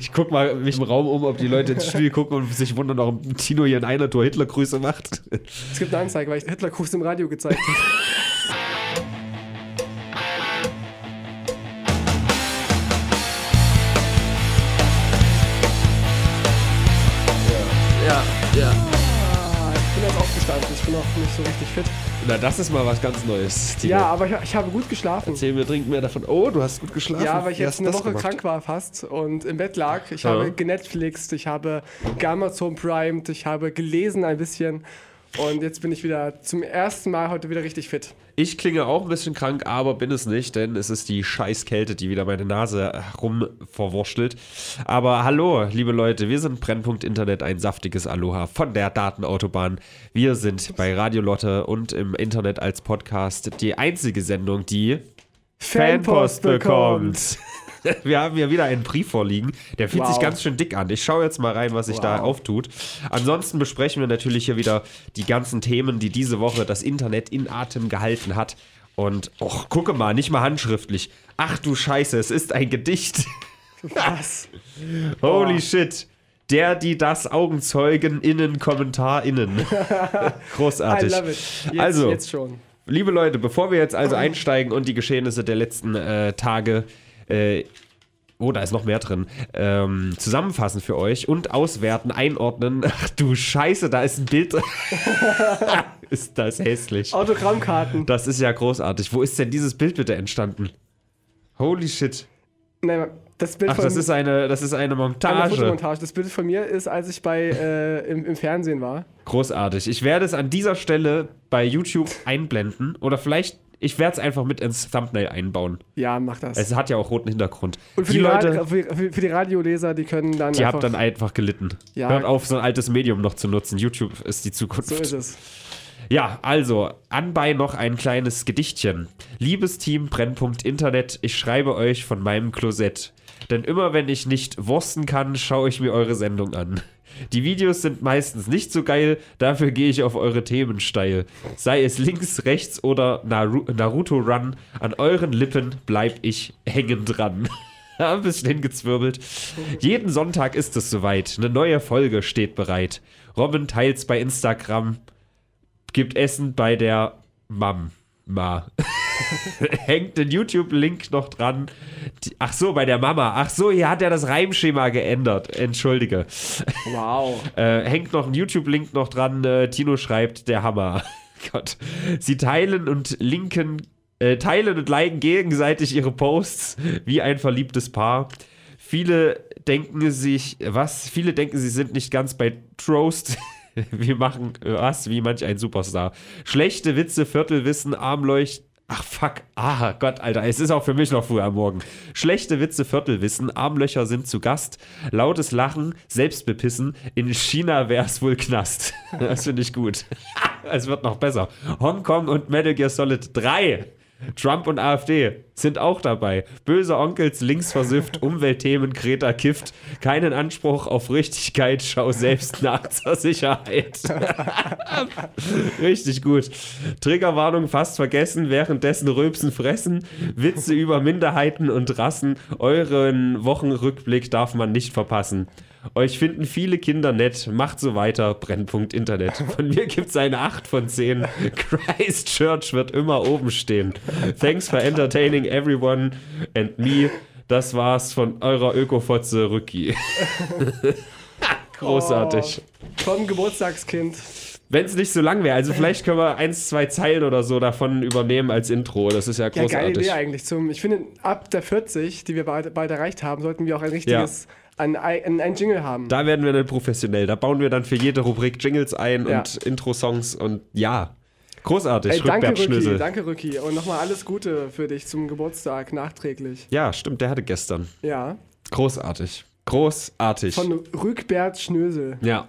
Ich guck mal mich im Raum um, ob die Leute ins Spiel gucken und sich wundern, warum Tino hier in einer Tour Hitlergrüße macht. Es gibt eine Anzeige, weil ich Hitlergruß im Radio gezeigt habe. Ja, ja. Noch nicht so richtig fit. Na, das ist mal was ganz Neues. Tino. Ja, aber ich, ich habe gut geschlafen. Erzähl mir dringend mehr davon. Oh, du hast gut geschlafen. Ja, weil ich Wie jetzt eine Woche gemacht? krank war fast und im Bett lag. Ich Ja. habe genetflixt, ich habe Amazon primed, ich habe gelesen ein bisschen und jetzt bin ich wieder zum ersten Mal heute wieder richtig fit. Ich klinge auch ein bisschen krank, aber bin es nicht, denn es ist die Scheißkälte, die wieder meine Nase rum verwurschtelt. Aber hallo, liebe Leute, wir sind Brennpunkt Internet, ein saftiges Aloha von der Datenautobahn. Wir sind bei Radio Lotte und im Internet als Podcast die einzige Sendung, die Fanpost bekommt. Wir haben hier wieder einen Brief vorliegen. Der fühlt sich Wow. ganz schön dick an. Ich schaue jetzt mal rein, was sich da Wow. auftut. Ansonsten besprechen wir natürlich hier wieder die ganzen Themen, die diese Woche das Internet in Atem gehalten hat. Und, och, gucke mal, nicht mal handschriftlich. Ach du Scheiße, es ist ein Gedicht. Was? Holy Boah. shit. Der, die das Augenzeugen innen, Kommentar innen. I Großartig. love it. Jetzt, Also, jetzt schon. Liebe Leute, bevor wir jetzt also einsteigen und die Geschehnisse der letzten äh, Tage, äh, oh, da ist noch mehr drin, ähm, zusammenfassen für euch und auswerten, einordnen. Ach du Scheiße, da ist ein Bild ist das hässlich. Autogrammkarten. Das ist ja großartig. Wo ist denn dieses Bild bitte entstanden? Holy shit. Nein, das Bild Ach, von das ist eine, das ist eine eine Montage. Fotomontage. Das Bild von mir ist, als ich bei äh, im, im Fernsehen war. Großartig. Ich werde es an dieser Stelle bei YouTube einblenden oder vielleicht, ich werde es einfach mit ins Thumbnail einbauen. Ja, mach das. Es hat ja auch roten Hintergrund. Und für die die, Leute, für, die Radioleser, die können dann die habt dann einfach gelitten. Ja. Hört auf, so ein altes Medium noch zu nutzen. YouTube ist die Zukunft. so ist es. Ja, also, anbei noch ein kleines Gedichtchen. Liebes Team Brennpunkt Internet, ich schreibe euch von meinem Klosett. Denn immer wenn ich nicht wursten kann, schaue ich mir eure Sendung an. Die Videos sind meistens nicht so geil, dafür gehe ich auf eure Themen steil. Sei es links, rechts oder Naru Naruto Run, an euren Lippen bleib ich hängen dran. Ein bisschen hingezwirbelt. Jeden Sonntag ist es soweit. Eine neue Folge steht bereit. Robin teilt's bei Instagram gibt Essen bei der Mama. Hängt den YouTube-Link noch dran. Die, ach so, bei der Mama. Ach so, hier hat er das Reimschema geändert. Entschuldige. Wow. Äh, hängt noch ein YouTube-Link noch dran. Äh, Tino schreibt, der Hammer. Gott. Sie teilen und linken, äh, teilen und liken gegenseitig ihre Posts wie ein verliebtes Paar. Viele denken sich, was? Viele denken, sie sind nicht ganz bei Trost. Wir machen was wie manch ein Superstar. Schlechte Witze, Viertelwissen, Armleucht. Ach fuck, ah Gott, Alter, es ist auch für mich noch früh am Morgen. Schlechte Witze, Viertelwissen, Armlöcher sind zu Gast, lautes Lachen, Selbstbepissen, in China wär's wohl Knast. Das finde ich gut. Es wird noch besser. Hongkong und Metal Gear Solid 3. Trump und AfD sind auch dabei. Böse Onkels links versifft, Umweltthemen, Greta kifft. Keinen Anspruch auf Richtigkeit, schau selbst nach zur Sicherheit. Richtig gut. Triggerwarnung fast vergessen, währenddessen Rülpsen fressen. Witze über Minderheiten und Rassen. Euren Wochenrückblick darf man nicht verpassen. Euch finden viele Kinder nett. Macht so weiter. Brennpunkt Internet. Von mir gibt's eine 8 von 10. Christchurch wird immer oben stehen. Thanks for entertaining everyone and me. Das war's von eurer Ökofotze Rücki. Großartig. Oh, vom Geburtstagskind. Wenn es nicht so lang wäre, also vielleicht können wir eins, zwei Zeilen oder so davon übernehmen als Intro. Das ist ja Ja, geile großartig. Idee eigentlich. Zum, ich finde, ab der 40, die wir beide, beide erreicht haben, sollten wir auch ein richtiges, ein, ein, ein Jingle haben. da werden wir dann professionell. Da bauen wir dann für jede Rubrik Jingles ein Ja. und Intro-Songs und ja. Großartig, Ey, danke, Rücki. Danke, Rücki. Und nochmal alles Gute für dich zum Geburtstag nachträglich. Ja, stimmt, der hatte gestern. Ja. Großartig. Großartig. Von Rückbert Schnösel. ja.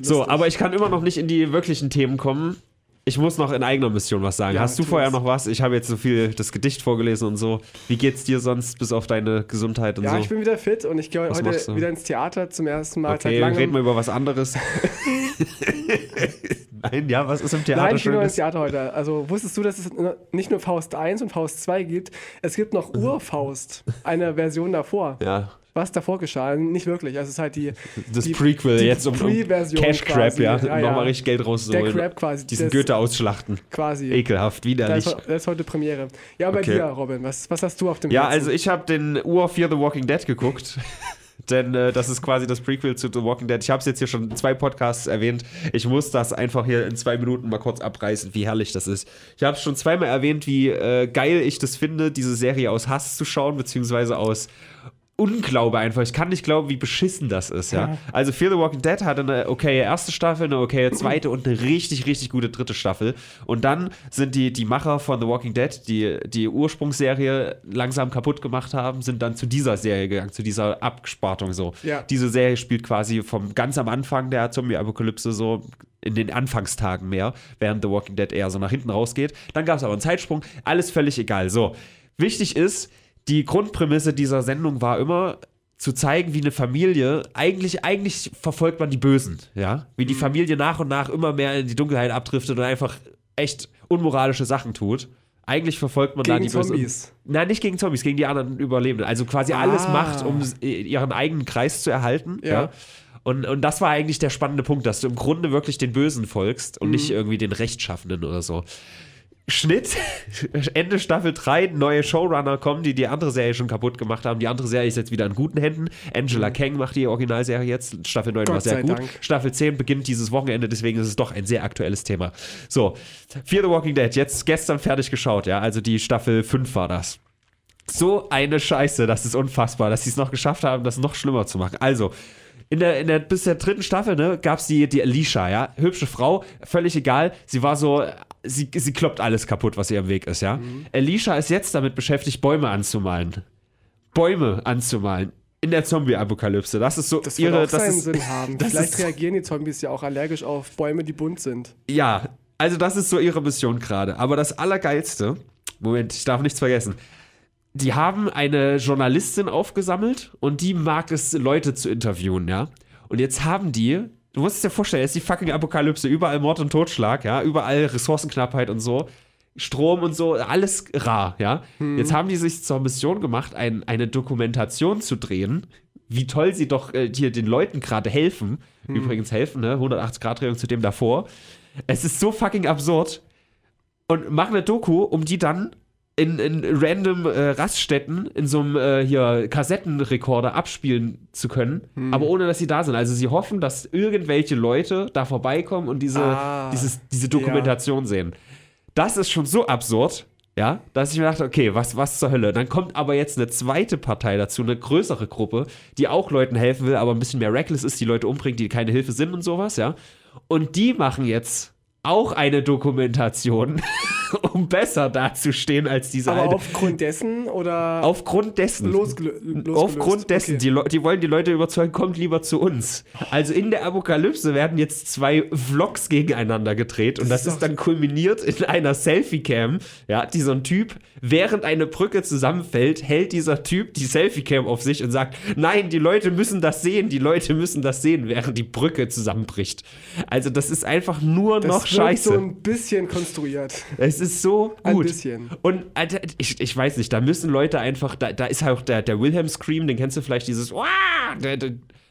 So, aber ich kann immer noch nicht in die wirklichen Themen kommen. Ich muss noch in eigener Mission was sagen. Ja, Hast du vorher noch was? Ich habe jetzt so viel das Gedicht vorgelesen und so. Wie geht's dir sonst bis auf deine Gesundheit und Ja, so? ich bin wieder fit und ich gehe Was heute wieder ins Theater zum ersten Mal okay, langem. reden wir über was anderes. Nein, ja, was ist im Theater Nein, ich bin nur ins? Theater heute. Also wusstest du, dass es nicht nur Faust 1 und Faust 2 gibt, es gibt noch Urfaust, eine Version davor. Ja, Was davor geschah? Nicht wirklich. Also es ist halt die, das die, Prequel die jetzt um, Cash Crab, quasi. ja, Ja, ja. nochmal richtig Geld der rauszuholen. Crab quasi. Diesen das- Goethe ausschlachten. Quasi. Ekelhaft, Das widerlich. ist, das ist heute Premiere. Ja, bei Okay. dir, Robin, was, was hast du auf dem Ja, Herzen? also ich habe den Ur Fear the Walking Dead geguckt. Denn äh, das ist quasi das Prequel zu The Walking Dead. Ich habe es jetzt hier schon in zwei Podcasts erwähnt. Ich muss das einfach hier in zwei Minuten mal kurz abreißen, wie herrlich das ist. Ich habe es schon zweimal erwähnt, wie äh, geil ich das finde, diese Serie aus Hass zu schauen, beziehungsweise aus Unglaube einfach. Ich kann nicht glauben, wie beschissen das ist, ja. Also Fear the Walking Dead hatte eine okaye erste Staffel, eine okaye zweite und eine richtig, richtig gute dritte Staffel. Und dann sind die, die Macher von The Walking Dead, die die Ursprungsserie langsam kaputt gemacht haben, sind dann zu dieser Serie gegangen, zu dieser Abspartung so. Ja. Diese Serie spielt quasi vom ganz am Anfang der Zombie-Apokalypse so in den Anfangstagen mehr, während The Walking Dead eher so nach hinten rausgeht. Dann gab es aber einen Zeitsprung, alles völlig egal. So, wichtig ist, die Grundprämisse dieser Sendung war immer zu zeigen, wie eine Familie, eigentlich, eigentlich verfolgt man die Bösen, ja, wie die Familie nach und nach immer mehr in die Dunkelheit abdriftet und einfach echt unmoralische Sachen tut. Eigentlich verfolgt man da Gegen die Bösen. Zombies. Nein, nicht gegen Zombies, gegen die anderen Überlebenden. Also quasi alles Ah. macht, um ihren eigenen Kreis zu erhalten. Ja. Ja. Und, und das war eigentlich der spannende Punkt, dass du im Grunde wirklich den Bösen folgst und nicht irgendwie den Rechtschaffenden oder so. Schnitt, Ende Staffel 3, neue Showrunner kommen, die die andere Serie schon kaputt gemacht haben. Die andere Serie ist jetzt wieder in guten Händen. Angela Kang macht die Originalserie jetzt. Staffel 9 war Gott sehr sei gut. Dank. Staffel 10 beginnt dieses Wochenende, deswegen ist es doch ein sehr aktuelles Thema. So, Fear the Walking Dead, jetzt gestern fertig geschaut, ja. Also die Staffel 5 war das. So eine Scheiße, das ist unfassbar, dass sie es noch geschafft haben, das noch schlimmer zu machen. Also, in der, in der, bis der dritten Staffel, ne, gab es die, die Alicia, ja. Hübsche Frau, völlig egal. Sie war so, sie, sie kloppt alles kaputt, was ihr im Weg ist, ja. Alicia ist jetzt damit beschäftigt, Bäume anzumalen. Bäume anzumalen. In der Zombie-Apokalypse. Das ist so das ihre. auch das seinen ist, Sinn haben. Vielleicht ist- reagieren die Zombies ja auch allergisch auf Bäume, die bunt sind. Ja, also das ist so ihre Mission gerade. Aber das Allergeilste, Moment, ich darf nichts vergessen. Die haben eine Journalistin aufgesammelt und die mag es, Leute zu interviewen, ja. Und jetzt haben die, du musst es dir vorstellen, jetzt ist die fucking Apokalypse, überall Mord und Totschlag, ja, überall Ressourcenknappheit und so. Strom und so, alles rar, ja. Jetzt haben die sich zur Mission gemacht, ein, eine Dokumentation zu drehen, wie toll sie doch äh, hier den Leuten gerade helfen. Übrigens helfen, ne? 180-Grad-Drehung zu dem davor. Es ist so fucking absurd. Und machen eine Doku, um die dann in, in random äh, Raststätten in so einem äh, hier Kassettenrekorder abspielen zu können, aber ohne dass sie da sind. Also sie hoffen, dass irgendwelche Leute da vorbeikommen und diese, Ah, dieses, diese Dokumentation sehen. Das ist schon so absurd, ja, dass ich mir dachte, okay, was, was zur Hölle? Dann kommt aber jetzt eine zweite Partei dazu, eine größere Gruppe, die auch Leuten helfen will, aber ein bisschen mehr reckless ist, die Leute umbringt, die keine Hilfe sind und sowas, ja. Und die machen jetzt auch eine Dokumentation, um besser dazustehen als diese Aber alte. aufgrund dessen oder Aufgrund dessen. losgelö losgelöst? Aufgrund dessen, Okay. die, die wollen die Leute überzeugen, kommt lieber zu uns. Also in der Apokalypse werden jetzt zwei Vlogs gegeneinander gedreht und das, Das ist ist dann kulminiert in einer Selfie-Cam. Ja, die so ein Typ, während eine Brücke zusammenfällt, hält dieser Typ die Selfie-Cam auf sich und sagt, nein, die Leute müssen das sehen, die Leute müssen das sehen, während die Brücke zusammenbricht. Also das ist einfach nur das noch scheiße. so ein bisschen konstruiert. Es ist so gut. Ein bisschen. Und Alter, ich, ich weiß nicht, da müssen Leute einfach, da, da ist halt auch der, der Wilhelm Scream, den kennst du vielleicht, dieses Wah!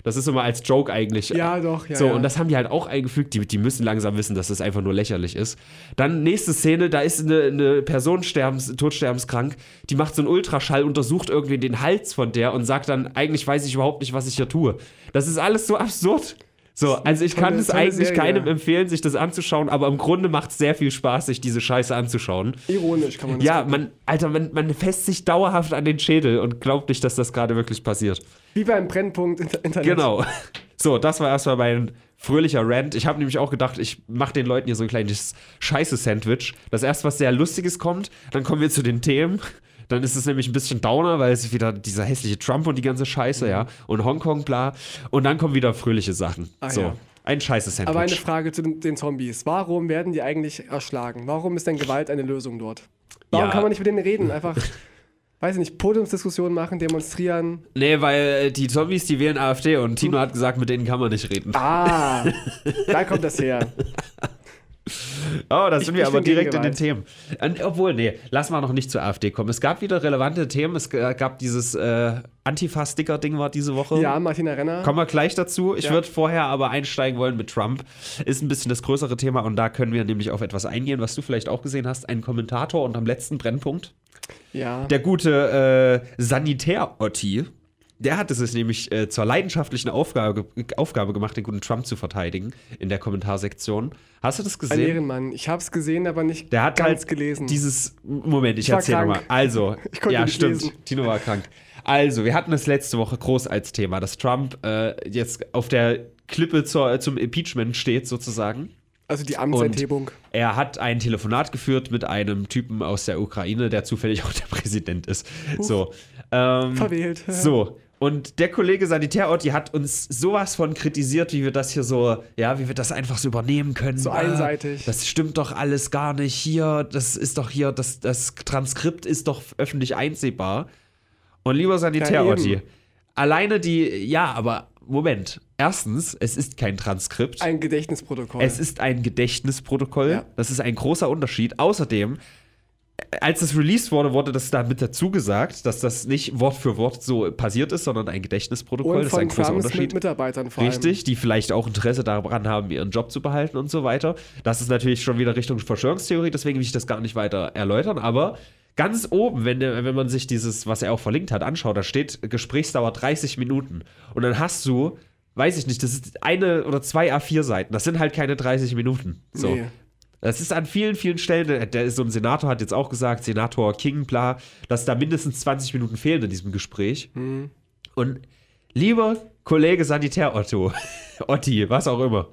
Das ist immer als Joke eigentlich. Ja, doch, ja. so, ja. und das haben die halt auch eingefügt. Die, die müssen langsam wissen, dass das einfach nur lächerlich ist. Dann nächste Szene, da ist eine, eine Person sterbens, todsterbenskrank, die macht so einen Ultraschall, untersucht irgendwie den Hals von der und sagt dann, eigentlich weiß ich überhaupt nicht, was ich hier tue. Das ist alles so absurd. So, also ich kann es eigentlich Serie. keinem empfehlen, sich das anzuschauen, aber im Grunde macht es sehr viel Spaß, sich diese Scheiße anzuschauen. Ironisch kann man das Ja, man, Alter, man, man fässt sich dauerhaft an den Schädel und glaubt nicht, dass das gerade wirklich passiert. Wie beim Brennpunkt Inter Internet. Genau. So, das war erstmal mein fröhlicher Rant. Ich habe nämlich auch gedacht, ich mache den Leuten hier so ein kleines Scheiße-Sandwich. Das erst was sehr Lustiges kommt, dann kommen wir zu den Themen. Dann ist es nämlich ein bisschen Downer, weil es ist wieder dieser hässliche Trump und die ganze Scheiße, ja. Und Hongkong, bla. Und dann kommen wieder fröhliche Sachen. Mhm. Ah, so, ja. ein Scheiße-Sandwich. Aber eine Frage zu den, den Zombies. Warum werden die eigentlich erschlagen? Warum ist denn Gewalt eine Lösung dort? Warum Ja. kann man nicht mit denen reden? Einfach, weiß ich nicht, Podiumsdiskussionen machen, demonstrieren. Nee, weil äh, die Zombies, die wählen AfD und Tino hat gesagt, mit denen kann man nicht reden. Ah, da kommt das her. Oh, da sind wir ich aber direkt in den. Themen. Und, obwohl, nee, lass mal noch nicht zur AfD kommen. Es gab wieder relevante Themen. Es gab dieses äh, Antifa-Sticker-Ding war diese Woche. Ja, Martina Renner. Kommen wir gleich dazu. Ich Ja. würde vorher aber einsteigen wollen mit Trump. Ist ein bisschen das größere Thema und da können wir nämlich auf etwas eingehen, was du vielleicht auch gesehen hast. Ein Kommentator und am letzten Brennpunkt. Ja. Der gute äh, Sanitär-Otti, der hat es nämlich äh, zur leidenschaftlichen Aufgabe, Aufgabe gemacht, den guten Trump zu verteidigen in der Kommentarsektion. Hast du das Ein gesehen? Ehrenmann. Ich habe es gesehen, aber nicht Der hat ganz halt gelesen. dieses. Moment, ich, Ich war erzähl nochmal. krank. Also, Ich konnte ja, stimmt. lesen. Tino war krank. Also, wir hatten es letzte Woche groß als Thema, dass Trump äh, jetzt auf der Klippe zur, zum Impeachment steht, sozusagen. also die Amtsenthebung. Er hat ein Telefonat geführt mit einem Typen aus der Ukraine, der zufällig auch der Präsident ist. So. Ähm, Verwählt. so. Und der Kollege Sanitärorti hat uns sowas von kritisiert, wie wir das hier so, ja, wie wir das einfach so übernehmen können. So Ah, einseitig. Das stimmt doch alles gar nicht hier. Das ist doch hier, das, das Transkript ist doch öffentlich einsehbar. Und lieber Sanitärorti, eben. alleine die, ja, aber Moment. Erstens, es ist kein Transkript. Ein Gedächtnisprotokoll. Es ist ein Gedächtnisprotokoll. Ja. Das ist ein großer Unterschied. Außerdem, als es released wurde, wurde das damit dazu gesagt, dass das nicht Wort für Wort so passiert ist, sondern ein Gedächtnisprotokoll. das ist ein großer Trumps Unterschied. mit Mitarbeitern vor allem. Richtig, die vielleicht auch Interesse daran haben, ihren Job zu behalten und so weiter. Das ist natürlich schon wieder Richtung Verschwörungstheorie, deswegen will ich das gar nicht weiter erläutern, aber ganz oben, wenn, wenn man sich dieses, was er auch verlinkt hat, anschaut, da steht Gesprächsdauer 30 Minuten und dann hast du, weiß ich nicht, das ist eine oder zwei A4-Seiten, das sind halt keine 30 Minuten. So. Nee. Das ist an vielen, vielen Stellen, der ist so ein Senator hat jetzt auch gesagt, Senator King, bla, dass da mindestens 20 Minuten fehlen in diesem Gespräch. Hm. Und lieber Kollege Sanitär Otto, Otti, was auch immer,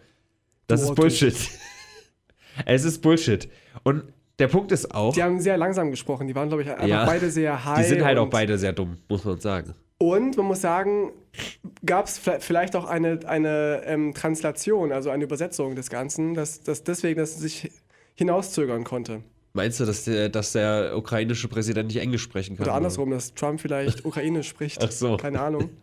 das Du ist Otto. Bullshit. es ist Bullshit. Und der Punkt ist auch, Die haben sehr langsam gesprochen. Die waren, glaube ich, einfach Ja. beide sehr high. die sind halt auch beide sehr dumm, muss man sagen. Und man muss sagen, gab es vielleicht auch eine, eine ähm, Translation, also eine Übersetzung des Ganzen, dass, dass deswegen das sich hinauszögern konnte. Meinst du, dass der, dass der ukrainische Präsident nicht Englisch sprechen kann? Oder andersrum, dass Trump vielleicht Ukrainisch spricht. Ach so. Keine Ahnung.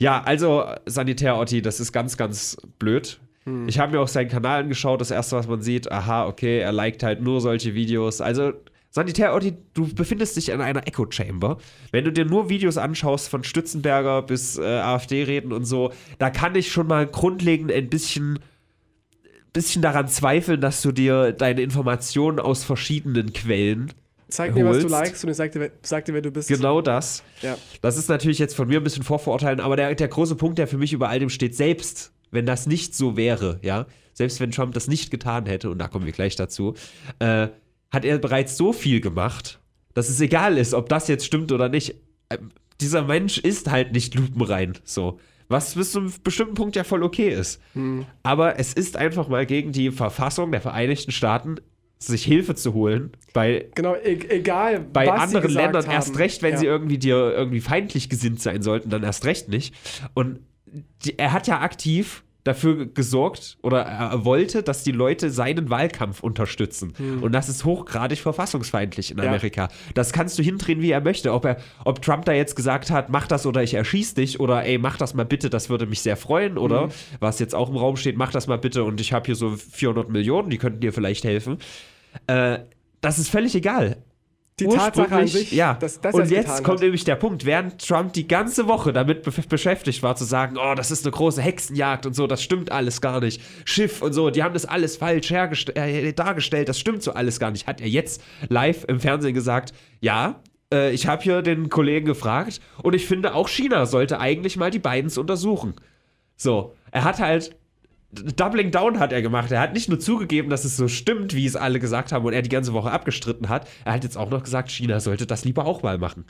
Ja, also Sanitär Otti, das ist ganz, ganz blöd. Hm. Ich habe mir auch seinen Kanal angeschaut. Das erste, was man sieht, aha, okay, er liked halt nur solche Videos. Also Sanitär Otti, du befindest dich in einer Echo Chamber. Wenn du dir nur Videos anschaust von Stützenberger bis äh, AfD-Reden und so, da kann ich schon mal grundlegend ein bisschen bisschen daran zweifeln, dass du dir deine Informationen aus verschiedenen Quellen Zeig mir, was du Holst. likest und ich sag dir, wer- sag dir, wer du bist. Genau das. Ja. Das ist natürlich jetzt von mir ein bisschen vorverurteilen, aber der, der große Punkt, der für mich über all dem steht, selbst wenn das nicht so wäre, ja, selbst wenn Trump das nicht getan hätte, und da kommen wir gleich dazu, äh, hat er bereits so viel gemacht, dass es egal ist, ob das jetzt stimmt oder nicht. Ähm, dieser Mensch ist halt nicht lupenrein, so. Was bis zu einem bestimmten Punkt ja voll okay ist. Aber es ist einfach mal gegen die Verfassung der Vereinigten Staaten, sich Hilfe zu holen bei Genau, e egal. bei anderen Ländern haben. erst recht, wenn ja. sie irgendwie dir irgendwie feindlich gesinnt sein sollten, dann erst recht nicht. Und die, er hat ja aktiv dafür gesorgt oder er wollte, dass die Leute seinen Wahlkampf unterstützen. Und das ist hochgradig verfassungsfeindlich in Hm. Ja. Amerika. Das kannst du hindrehen, wie er möchte. Ob, er, ob Trump da jetzt gesagt hat, mach das oder ich erschieß dich oder ey, mach das mal bitte, das würde mich sehr freuen oder Hm. was jetzt auch im Raum steht, mach das mal bitte und ich habe hier so 400 Millionen, die könnten dir vielleicht helfen. Äh, das ist völlig egal. Die Tatsache an sich, ja. dass, er und jetzt kommt hat. nämlich der Punkt, während Trump die ganze Woche damit be beschäftigt war, zu sagen, oh, das ist eine große Hexenjagd und so, das stimmt alles gar nicht. Schiff und so, die haben das alles falsch äh, dargestellt, das stimmt so alles gar nicht. Hat er jetzt live im Fernsehen gesagt, ja, äh, ich habe hier den Kollegen gefragt und ich finde, auch China sollte eigentlich mal die Bidens untersuchen. So, er hat halt Doubling Down hat er gemacht. Er hat nicht nur zugegeben, dass es so stimmt, wie es alle gesagt haben und er die ganze Woche abgestritten hat. Er hat jetzt auch noch gesagt, China sollte das lieber auch mal machen.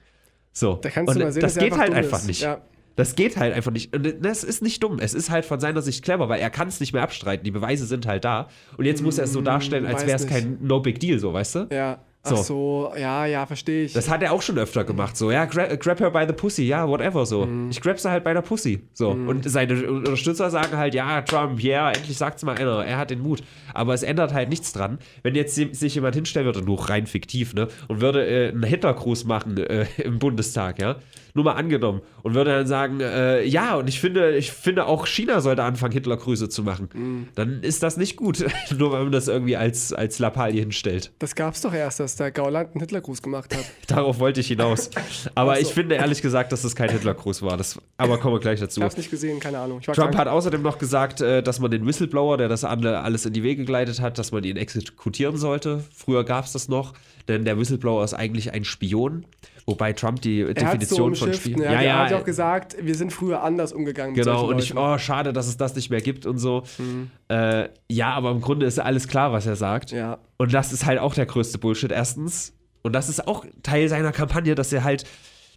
So. Da kannst und du mal sehen, das geht halt dumm einfach ist. nicht. Ja. Das geht halt einfach nicht. Und das ist nicht dumm. Es ist halt von seiner Sicht clever, weil er kann es nicht mehr abstreiten. Die Beweise sind halt da. Und jetzt muss er es so darstellen, als wäre es kein No Big Deal, so, weißt du? Ja. Ach So. so, ja, ja, verstehe ich. Das hat er auch schon öfter gemacht, so, ja, grab, grab her by the pussy, ja, whatever, so. Mhm. Ich grab sie halt bei der Pussy, so. Und seine Unterstützer sagen halt, ja, Trump, ja, yeah, endlich sagt's mal einer, er hat den Mut. Aber es ändert halt nichts dran, wenn jetzt si- sich jemand hinstellen würde, nur rein fiktiv, ne, und würde äh, einen Hitlergruß machen äh, im Bundestag, ja. Nur mal angenommen, und würde dann sagen, äh, ja, und ich finde, ich finde auch China sollte anfangen, Hitlergrüße zu machen, Mhm. dann ist das nicht gut, nur weil man das irgendwie als, als Lappalie hinstellt. Das gab's doch erst, dass der Gauland einen Hitlergruß gemacht hat. Darauf wollte ich hinaus. Aber Ach so. ich finde ehrlich gesagt, dass das kein Hitlergruß war. Das, aber kommen wir gleich dazu. Ich hab's nicht gesehen, keine Ahnung. Trump krank. hat außerdem noch gesagt, äh, dass man den Whistleblower, der das alle- alles in die Wege geleitet hat, dass man ihn exekutieren sollte. Früher gab es das noch, denn der Whistleblower ist eigentlich ein Spion. Wobei Trump die er hat so Definition von Spion. ne? Er hat- er hat ja auch gesagt, wir sind früher anders umgegangen Genau, und ich, oh, schade, dass es das nicht mehr gibt und so. Mhm. Äh, ja, aber im Grunde ist ja alles klar, was er sagt. Ja. Und das ist halt auch der größte Bullshit, erstens. Und das ist auch Teil seiner Kampagne, dass er halt,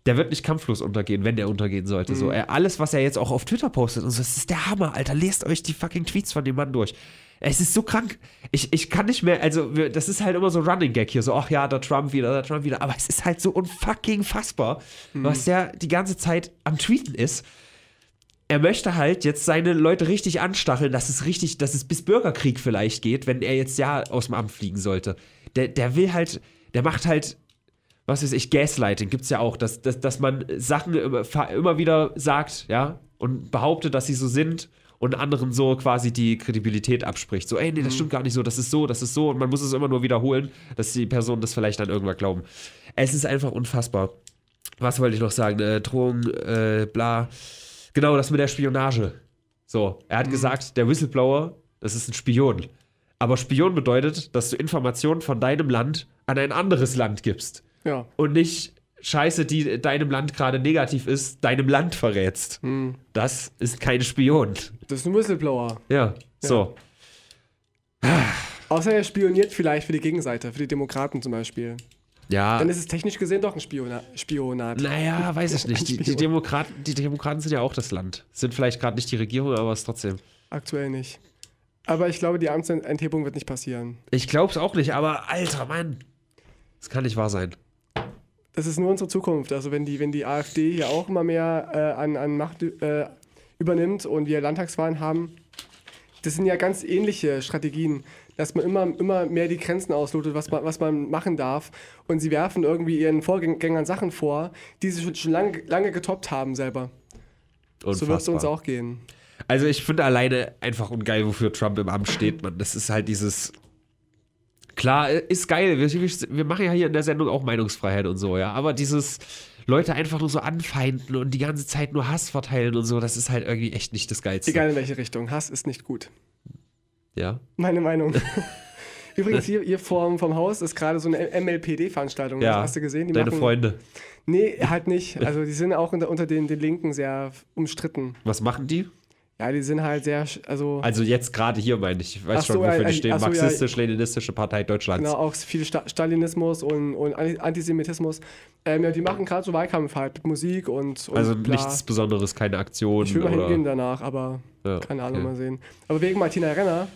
der wird nicht kampflos untergehen, wenn der untergehen sollte. Mhm. So, er, alles, was er jetzt auch auf Twitter postet und so, das ist der Hammer, Alter. Lest euch die fucking Tweets von dem Mann durch. Es ist so krank. Ich, ich kann nicht mehr, also das ist halt immer so Running Gag hier, so, ach ja, der Trump wieder, der Trump wieder. Aber es ist halt so unfucking fassbar, Mhm. was der die ganze Zeit am Tweeten ist er möchte halt jetzt seine Leute richtig anstacheln, dass es richtig, dass es bis Bürgerkrieg vielleicht geht, wenn er jetzt ja aus dem Amt fliegen sollte. Der, der will halt, der macht halt, was weiß ich, Gaslighting gibt's ja auch, dass, dass, dass man Sachen immer, wieder sagt, ja, und behauptet, dass sie so sind und anderen so quasi die Kredibilität abspricht. So, ey, nee, das stimmt gar nicht so, das ist so, das ist so und man muss es immer nur wiederholen, dass die Personen das vielleicht dann irgendwann glauben. Es ist einfach unfassbar. Was wollte ich noch sagen? Äh, Drohung, äh, bla. Genau, das mit der Spionage. So, er hat gesagt, der Whistleblower, das ist ein Spion. Aber Spion bedeutet, dass du Informationen von deinem Land an ein anderes Land gibst. Ja. Und nicht Scheiße, die deinem Land gerade negativ ist, deinem Land verrätst. Das ist kein Spion. Das ist ein Whistleblower. Ja, so. Außer er spioniert vielleicht für die Gegenseite, für die Demokraten zum Beispiel. Ja. Dann ist es technisch gesehen doch ein Spiona Spionat. Naja, weiß ich nicht. Die, die. Demokraten, die Demokraten sind ja auch das Land. Sind vielleicht gerade nicht die Regierung, aber es ist trotzdem. Aktuell nicht. Aber ich glaube, die Amtsenthebung wird nicht passieren. Ich glaub's auch nicht, aber alter Mann. Das kann nicht wahr sein. Das ist nur unsere Zukunft. Also wenn die, wenn die AfD hier auch immer mehr äh, an, an Macht äh, übernimmt und wir Landtagswahlen haben, das sind ja ganz ähnliche Strategien, dass man immer, immer mehr die Grenzen auslotet, was man, was man machen darf. Und sie werfen irgendwie ihren Vorgängern Sachen vor, die sie schon, schon lange, lange getoppt haben selber. So wird es uns auch gehen. Also ich finde alleine einfach ungeil, wofür Trump im Amt steht, man. Das ist halt dieses. Klar, ist geil. Wir, wir machen ja hier in der Sendung auch Meinungsfreiheit und so, ja. Aber dieses Leute einfach nur so anfeinden und die ganze Zeit nur Hass verteilen und so, das ist halt irgendwie echt nicht das Geilste. Egal in welche Richtung. Hass ist nicht gut. Ja. Meine Meinung. Übrigens, hier, hier vorm, vom Haus ist gerade so eine MLPD-Veranstaltung. Ja. Hast du gesehen? Die Deine machen, Freunde. Nee, halt nicht. Also die sind auch unter, unter den, den Linken sehr umstritten. Was machen die? Ja, die sind halt sehr, also Also jetzt gerade hier meine ich. Ich weiß Ach so, schon, wofür ja, die stehen. so. Marxistisch-Leninistische Partei Deutschlands. genau auch viel Sta Stalinismus und, und Anti- Antisemitismus. Ähm, ja, die machen gerade so Wahlkampf halt mit Musik und, und Also bla. nichts Besonderes, keine Aktion. Ich will mal oder hingehen danach, aber Ja, keine Ahnung, okay. mal sehen. Aber wegen Martina Renner,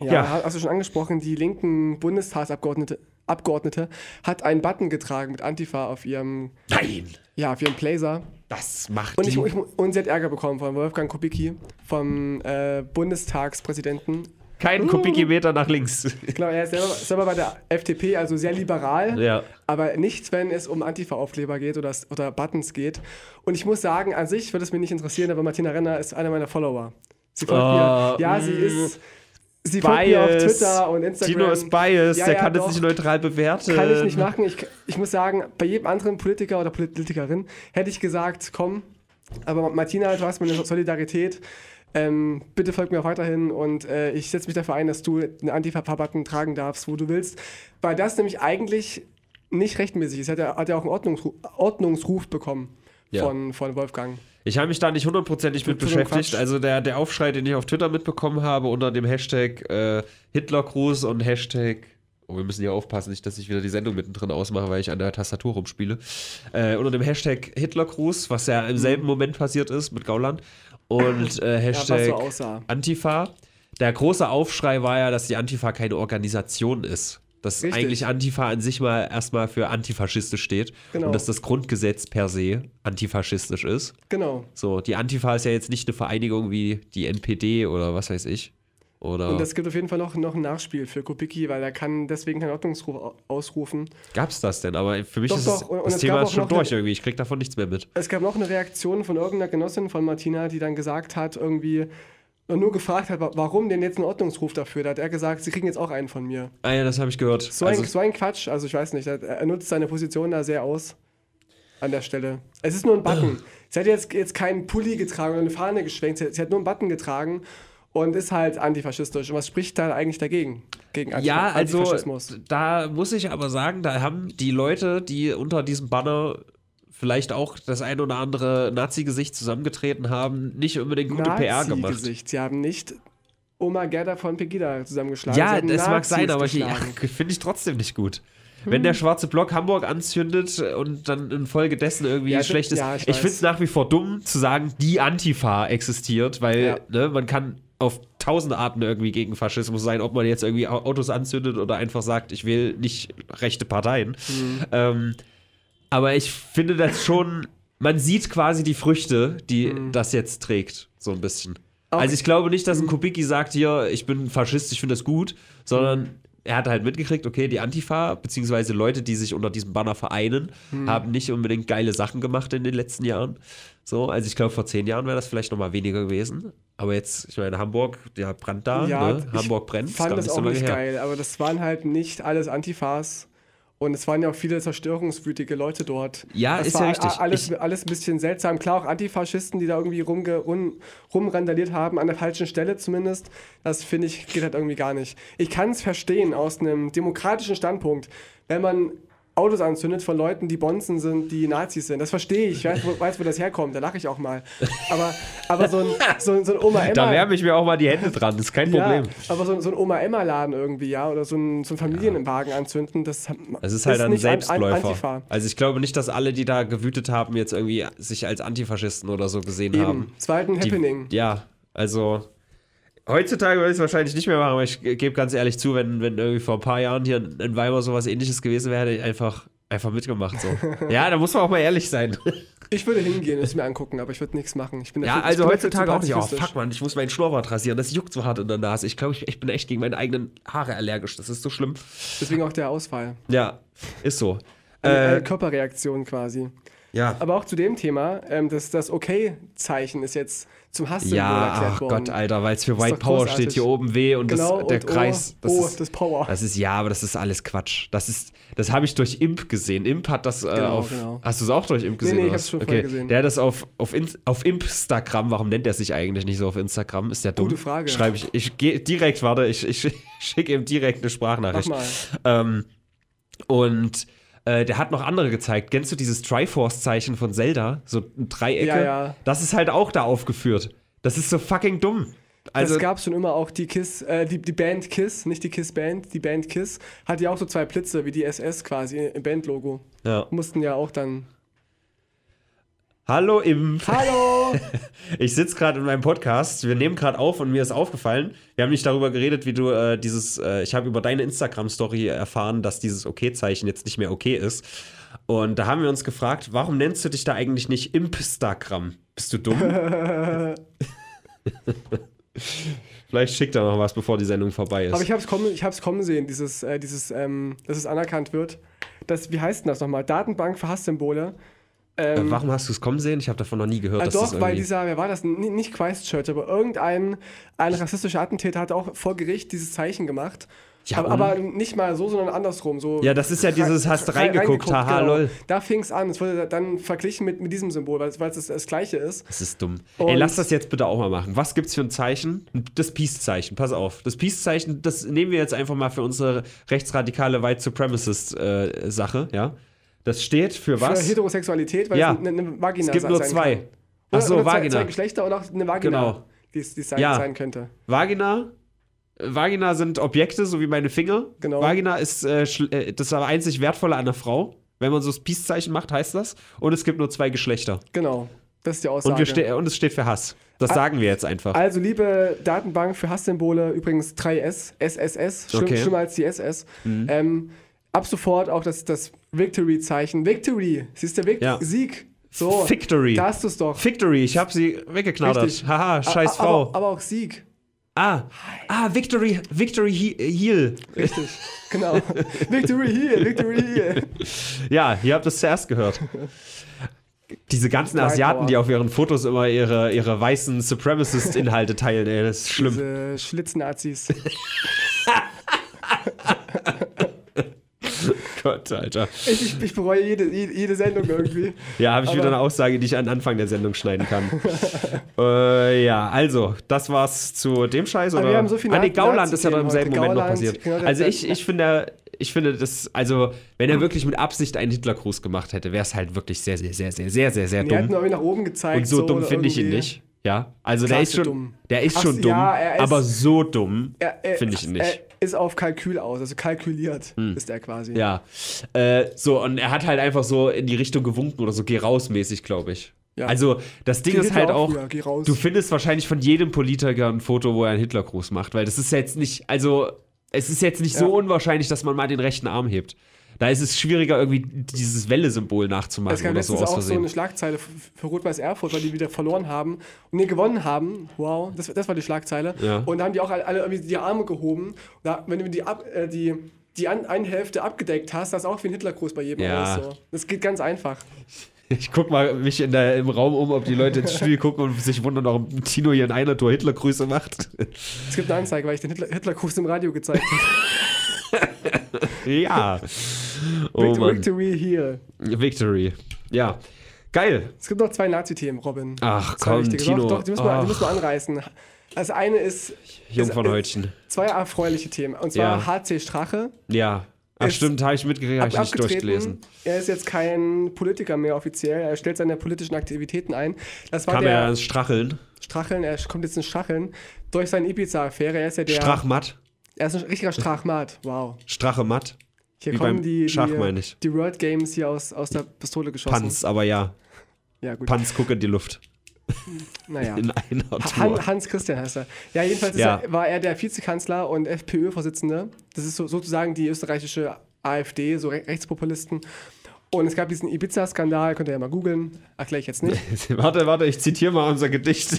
ja, Ja. hast du schon angesprochen, die linken Bundestagsabgeordnete Abgeordnete hat einen Button getragen mit Antifa auf ihrem, Nein! ja, auf ihrem Blazer. Das macht Und, ich, ich, und sie hat Ärger bekommen von Wolfgang Kubicki, vom äh, Bundestagspräsidenten. Kein Kubikmeter nach links. Genau, er ist selber, selber bei der FDP, also sehr liberal, ja. aber nicht, wenn es um Antifa-Aufkleber geht oder, oder Buttons geht. Und ich muss sagen, an sich würde es mich nicht interessieren, aber Martina Renner ist einer meiner Follower. Sie folgt Oh, mir. Ja, sie mm. ist. Sie folgt mir auf. Twitter und Instagram. Tino ist biased, Ja, der ja, kann das nicht neutral bewerten. Kann ich nicht machen. Ich, ich muss sagen, bei jedem anderen Politiker oder Politikerin hätte ich gesagt, komm, aber Martina, du hast meine Solidarität. Ähm, bitte folg mir auch weiterhin und äh, ich setze mich dafür ein, dass du einen Antifa-Button tragen darfst, wo du willst. Weil das nämlich eigentlich nicht rechtmäßig ist. Hat ja, hat ja auch einen Ordnungsruf, Ordnungsruf bekommen Ja. von, von Wolfgang. Ich habe mich da nicht hundertprozentig mit so beschäftigt. Also der, der Aufschrei, den ich auf Twitter mitbekommen habe, unter dem Hashtag äh, Hitlergruß und Hashtag. Oh, wir müssen hier aufpassen, nicht, dass ich wieder die Sendung mittendrin ausmache, weil ich an der Tastatur rumspiele. Äh, unter dem Hashtag Hitlergruß, was ja im selben Moment passiert ist mit Gauland. Und äh, Ja, Hashtag so aussah. Antifa. Der große Aufschrei war ja, dass die Antifa keine Organisation ist. Dass Richtig. eigentlich Antifa an sich mal erstmal für antifaschistisch steht. Genau. Und dass das Grundgesetz per se antifaschistisch ist. Genau. So, die Antifa ist ja jetzt nicht eine Vereinigung wie die NPD oder was weiß ich. Oder Und es gibt auf jeden Fall noch, noch ein Nachspiel für Kubicki, weil er kann deswegen keinen Ordnungsruf au- ausrufen. gab's das denn? Aber für mich Doch, ist doch, das, und- und das es Thema gab ist schon durch eine- irgendwie. Ich krieg davon nichts mehr mit. Es gab noch eine Reaktion von irgendeiner Genossin von Martina, die dann gesagt hat, irgendwie, nur gefragt hat, wa- warum denn jetzt ein Ordnungsruf dafür? Da hat er gesagt, sie kriegen jetzt auch einen von mir. Ah ja, das habe ich gehört. So, also, ein, so ein Quatsch, also ich weiß nicht, er, nutzt seine Position da sehr aus an der Stelle. Es ist nur ein Button. sie hat jetzt, jetzt keinen Pulli getragen oder eine Fahne geschwenkt, sie, sie hat nur einen Button getragen und ist halt antifaschistisch. Und was spricht da eigentlich dagegen? Gegen Antif ja, also da muss ich aber sagen, da haben die Leute, die unter diesem Banner vielleicht auch das ein oder andere Nazi-Gesicht zusammengetreten haben, nicht unbedingt gute PR gemacht. Nazi-Gesicht. Sie haben nicht Oma Gerda von Pegida zusammengeschlagen. Ja, das mag sein, aber ja, finde ich trotzdem nicht gut. Wenn der schwarze Block Hamburg anzündet und dann infolgedessen irgendwie Ja, schlecht ist. ja, ich ich finde es nach wie vor dumm zu sagen, die Antifa existiert, weil ne, man kann auf tausend Arten irgendwie gegen Faschismus sein, ob man jetzt irgendwie Au- Autos anzündet oder einfach sagt, ich will nicht rechte Parteien. Mhm. Ähm, aber ich finde das schon, man sieht quasi die Früchte, die Mhm. das jetzt trägt, so ein bisschen. Auch- also ich glaube nicht, dass ein Kubicki sagt, hier, ich bin Faschist, ich finde das gut, sondern er hat halt mitgekriegt, okay, die Antifa, beziehungsweise Leute, die sich unter diesem Banner vereinen, Hm. haben nicht unbedingt geile Sachen gemacht in den letzten Jahren. So, also ich glaube, vor zehn Jahren wäre das vielleicht noch mal weniger gewesen. Aber jetzt, ich meine, Hamburg, der brennt da, Ja, ne? ich Hamburg brennt, fand gar das nicht auch nicht her. geil, aber das waren halt nicht alles Antifas. Und es waren ja auch viele zerstörungswütige Leute dort. Ja, das ist war ja richtig. Alles, Ich- alles ein bisschen seltsam. Klar, auch Antifaschisten, die da irgendwie rumge, rum, rumrandaliert haben, an der falschen Stelle zumindest. Das finde ich, geht halt irgendwie gar nicht. Ich kann es verstehen aus einem demokratischen Standpunkt, wenn man Autos anzündet von Leuten, die Bonzen sind, die Nazis sind. Das verstehe ich. Ich weiß, wo, weiß, wo das herkommt. Da lache ich auch mal. Aber, aber so, ein, so, ein- so ein Oma-Emma... Da wärme ich mir auch mal die Hände dran, das ist kein Problem. Ja, aber so, so ein Oma-Emma-Laden irgendwie, ja, oder so ein, so ein Familienwagen anzünden, das Es ist halt ein an- an- Selbstläufer. Antifa. also ich glaube nicht, dass alle, die da gewütet haben, jetzt irgendwie sich als Antifaschisten oder so gesehen Eben. haben. Es war halt ein Die- Happening. Ja, also heutzutage würde ich es wahrscheinlich nicht mehr machen, aber ich gebe ganz ehrlich zu, wenn, wenn irgendwie vor ein paar Jahren hier in, Weimar sowas ähnliches gewesen wäre, hätte ich einfach, einfach mitgemacht. So. ja, da muss man auch mal ehrlich sein. Ich würde hingehen und es mir angucken, aber ich würde nichts machen. Ich bin ja, dafür- also bin heutzutage zu auch nicht. Oh, fuck, man, ich muss meinen Schnurrbart rasieren. Das juckt so hart in der Nase. Ich glaube, ich, ich bin echt gegen meine eigenen Haare allergisch. Das ist so schlimm. Deswegen auch der Ausfall. Ja, ist so. Eine, Äh, Körperreaktion quasi. ja. Aber auch zu dem Thema, ähm, das, das Okay-Zeichen ist jetzt zum Hasssymbol Ja, erklärt ach worden. Gott, Alter, weil es für White Power großartig. steht hier oben W und Genau, das, der und Kreis. oh, das, oh, ist, das Power. das ist ja, aber das ist alles Quatsch. Das ist, das habe ich durch Imp gesehen. Imp hat das äh, Genau, auf. genau. Hast du es auch durch Imp gesehen? nee, ich oder hab's was? schon okay. gesehen. Der hat das auf, auf, In, auf Instagram. Warum nennt er sich eigentlich nicht so auf Instagram? Ist der dumm? Gute Frage. Schreibe ich. Ich gehe direkt, warte, ich, ich schicke ihm direkt eine Mach Sprachnachricht. mal. Ähm, und äh, der hat noch andere gezeigt. Kennst du dieses Triforce-Zeichen von Zelda? So ein Dreiecke? Ja, ja. Das ist halt auch da aufgeführt. Das ist so fucking dumm. Also, es gab schon immer auch die Kiss, äh, die, die Band Kiss, nicht die Kiss Band, die Band Kiss, hat ja auch so zwei Blitze wie die SS quasi im Bandlogo. ja. Mussten ja auch dann. Hallo Imp. Hallo! Ich sitze gerade in meinem Podcast. Wir nehmen gerade auf und mir ist aufgefallen, wir haben nicht darüber geredet, wie du äh, dieses, äh, ich habe über deine Instagram-Story erfahren, dass dieses Okay-Zeichen jetzt nicht mehr okay ist. Und da haben wir uns gefragt, warum nennst du dich da eigentlich nicht Impstagram? Bist du dumm? Vielleicht schickt er noch was, bevor die Sendung vorbei ist. Aber ich habe es kommen, ich hab's kommen sehen, dieses, äh, dieses, ähm, dass es anerkannt wird. Das, wie heißt denn das nochmal? Datenbank für Hasssymbole. Äh, Ähm, warum hast du es kommen sehen? Ich habe davon noch nie gehört. äh, dass das doch, weil irgendwie- dieser, wer war das? N nicht Christchurch, aber irgendein ein rassistischer Attentäter hat auch vor Gericht dieses Zeichen gemacht. Ja, aber, aber nicht mal so, sondern andersrum. So Ja, das ist ja dieses, hast reingeguckt, haha, lol. Da fing es an. Es wurde dann verglichen mit, mit diesem Symbol, weil es weil es das, das gleiche ist. Das ist dumm. Und- Ey, lass das jetzt bitte auch mal machen. Was gibt's für ein Zeichen? Das Peace-Zeichen, pass auf. Das Peace-Zeichen, das nehmen wir jetzt einfach mal für unsere rechtsradikale White Supremacist-Sache, ja? Das steht für was? Für Heterosexualität, weil Ja. es eine, eine Vagina es gibt sein nur kann. zwei. Oder, Ach so, oder zwei, Vagina. zwei Geschlechter und auch eine Vagina, Genau. die es sein, Ja. sein könnte. Vagina. Vagina sind Objekte, so wie meine Finger. Genau. Vagina ist äh, äh, das aber einzig Wertvolle an einer Frau. Wenn man so das Peace-Zeichen macht, heißt das. Und es gibt nur zwei Geschlechter. Genau. Das ist die Aussage. Und, ste und es steht für Hass. Das sagen wir jetzt einfach. Also, liebe Datenbank für Hasssymbole, übrigens 3S, SSS, schlimm, Okay. Mhm. schlimmer als die SS. Ähm, ab sofort auch das, das Victory-Zeichen. Victory, siehst du, Vic Ja. Sieg. So, Victory. da hast du es doch. Victory, ich habe sie weggeknattert. Haha, scheiß A- Frau. Aber, aber auch Sieg. Ah, ah, Victory, Victory He Heal. Richtig, genau. Victory here, Victory here. Ja, ihr habt es zuerst gehört. Diese ganzen Asiaten, die auf ihren Fotos immer ihre, ihre weißen Supremacist-Inhalte teilen, ey, das ist schlimm. Diese Schlitznazis. Gott, Alter. Ich, ich, ich bereue jede, jede, Sendung irgendwie. Ja, habe ich Aber- wieder eine Aussage, die ich an Anfang der Sendung schneiden kann. äh, ja, also, das war's zu dem Scheiß, Aber oder? wir haben so viele ah, nee, Gauland ist ja dann im selben Moment noch heute. passiert. Gauland, genau, der- also der- ich, ich finde, ich finde das, also, wenn er wirklich mit Absicht einen Hitlergruß gemacht hätte, wäre es halt wirklich sehr, sehr, sehr, sehr, sehr, sehr, sehr Die hatten dumm. irgendwie nach oben gezeigt. Und so dumm oder finde ich ihn nicht. Ja, also der Klasse ist schon, dumm. der ist Ach, schon dumm, ja, er ist- aber so dumm Er, er, finde ich ihn nicht. Ist auf Kalkül aus, also kalkuliert ist er quasi. Ja, äh, so, und er hat halt einfach so in die Richtung gewunken oder so, geh raus mäßig, glaube ich. Ja. Also, das Ding ist Hitler halt auch auch, raus. du findest wahrscheinlich von jedem Politiker ein Foto, wo er einen Hitlergruß macht, weil das ist jetzt nicht, also, es ist jetzt nicht so Ja. unwahrscheinlich, dass man mal den rechten Arm hebt. Da ist es schwieriger, irgendwie dieses Welle-Symbol nachzumachen Es gab oder so letztens aus auch so eine Schlagzeile für Rot-Weiß Erfurt, weil die wieder verloren haben und nee, gewonnen haben. Wow, das, das war die Schlagzeile. Ja. Und da haben die auch alle, irgendwie die Arme gehoben. Da, wenn du die, äh, die, die an, eine Hälfte abgedeckt hast, das ist auch wie ein Hitlergruß bei jedem Ja. So. Das geht ganz einfach. Ich guck mal mich in der, im Raum um, ob die Leute ins Spiel gucken und sich wundern, warum Tino hier in einer Tour Hitlergrüße macht. Es gibt eine Anzeige, weil ich den Hitler, Hitlergruß im Radio gezeigt habe. ja. Oh. Victory here. Victory. Ja. Geil. Es gibt noch zwei Nazi-Themen, Robin. Ach Zwei komm, wichtige. Tino. Doch, doch, die müssen, wir, die müssen wir anreißen. Das eine ist Jungfernhäutchen. zwei erfreuliche Themen. Und zwar Ja. HC Strache. Ja. Ach stimmt, habe ich mitgekriegt, habe ich nicht durchgelesen. Er ist jetzt kein Politiker mehr offiziell. Er stellt seine politischen Aktivitäten ein. Das war Kam der er ins Stracheln? Stracheln. Er kommt jetzt ins Stracheln durch seine Ibiza-Affäre. Er ist ja der. Strachmatt? Er ist ein richtiger Strachmat. Wow. Strache matt? Hier Wie kommen beim die, Schach, die, meine ich. die World Games hier aus, aus der Pistole geschossen. Panz, aber ja. Ja, gut. Panz, guck in die Luft. Naja. In einer Tour. Han, Hans Christian heißt er. Ja, jedenfalls Ja. Er, war er der Vizekanzler und FPÖ-Vorsitzende. Das ist so, sozusagen die österreichische AfD, so Re Rechtspopulisten. Und es gab diesen Ibiza-Skandal, könnt ihr ja mal googeln, erkläre ich jetzt nicht. warte, warte, ich zitiere mal unser Gedicht.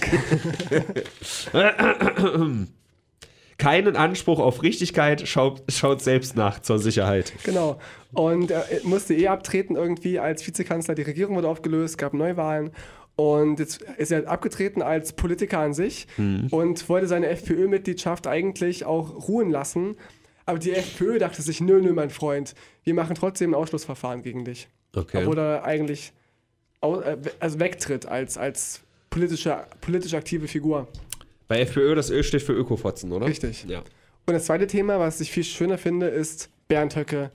Keinen Anspruch auf Richtigkeit, schaut, schaut selbst nach zur Sicherheit. Genau. Und er musste eh abtreten irgendwie als Vizekanzler. Die Regierung wurde aufgelöst, gab Neuwahlen. Und jetzt ist er abgetreten als Politiker an sich und wollte seine FPÖ-Mitgliedschaft eigentlich auch ruhen lassen. Aber die FPÖ dachte sich, nö, nö, mein Freund, wir machen trotzdem ein Ausschlussverfahren gegen dich. Okay. Obwohl er eigentlich äh, also wegtritt als, als politische, politisch aktive Figur. Bei FPÖ, das Ö steht für Ökofotzen, oder? Richtig. Ja. Und das zweite Thema, was ich viel schöner finde, ist, Bernd Höcke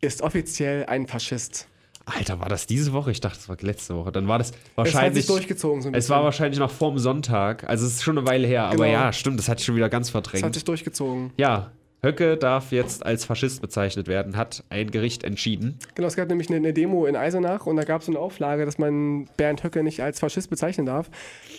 ist offiziell ein Faschist. Alter, war das diese Woche? Ich dachte, das war letzte Woche. Dann war das Es hat wahrscheinlich. sich durchgezogen so ein Es war wahrscheinlich noch vorm Sonntag. Also es ist schon eine Weile her. Aber Genau. ja, stimmt, das hat schon wieder ganz Es hat verdrängt. sich durchgezogen. Ja, Höcke darf jetzt als Faschist bezeichnet werden, hat ein Gericht entschieden. Genau, es gab nämlich eine, Demo in Eisenach und da gab es eine Auflage, dass man Bernd Höcke nicht als Faschist bezeichnen darf.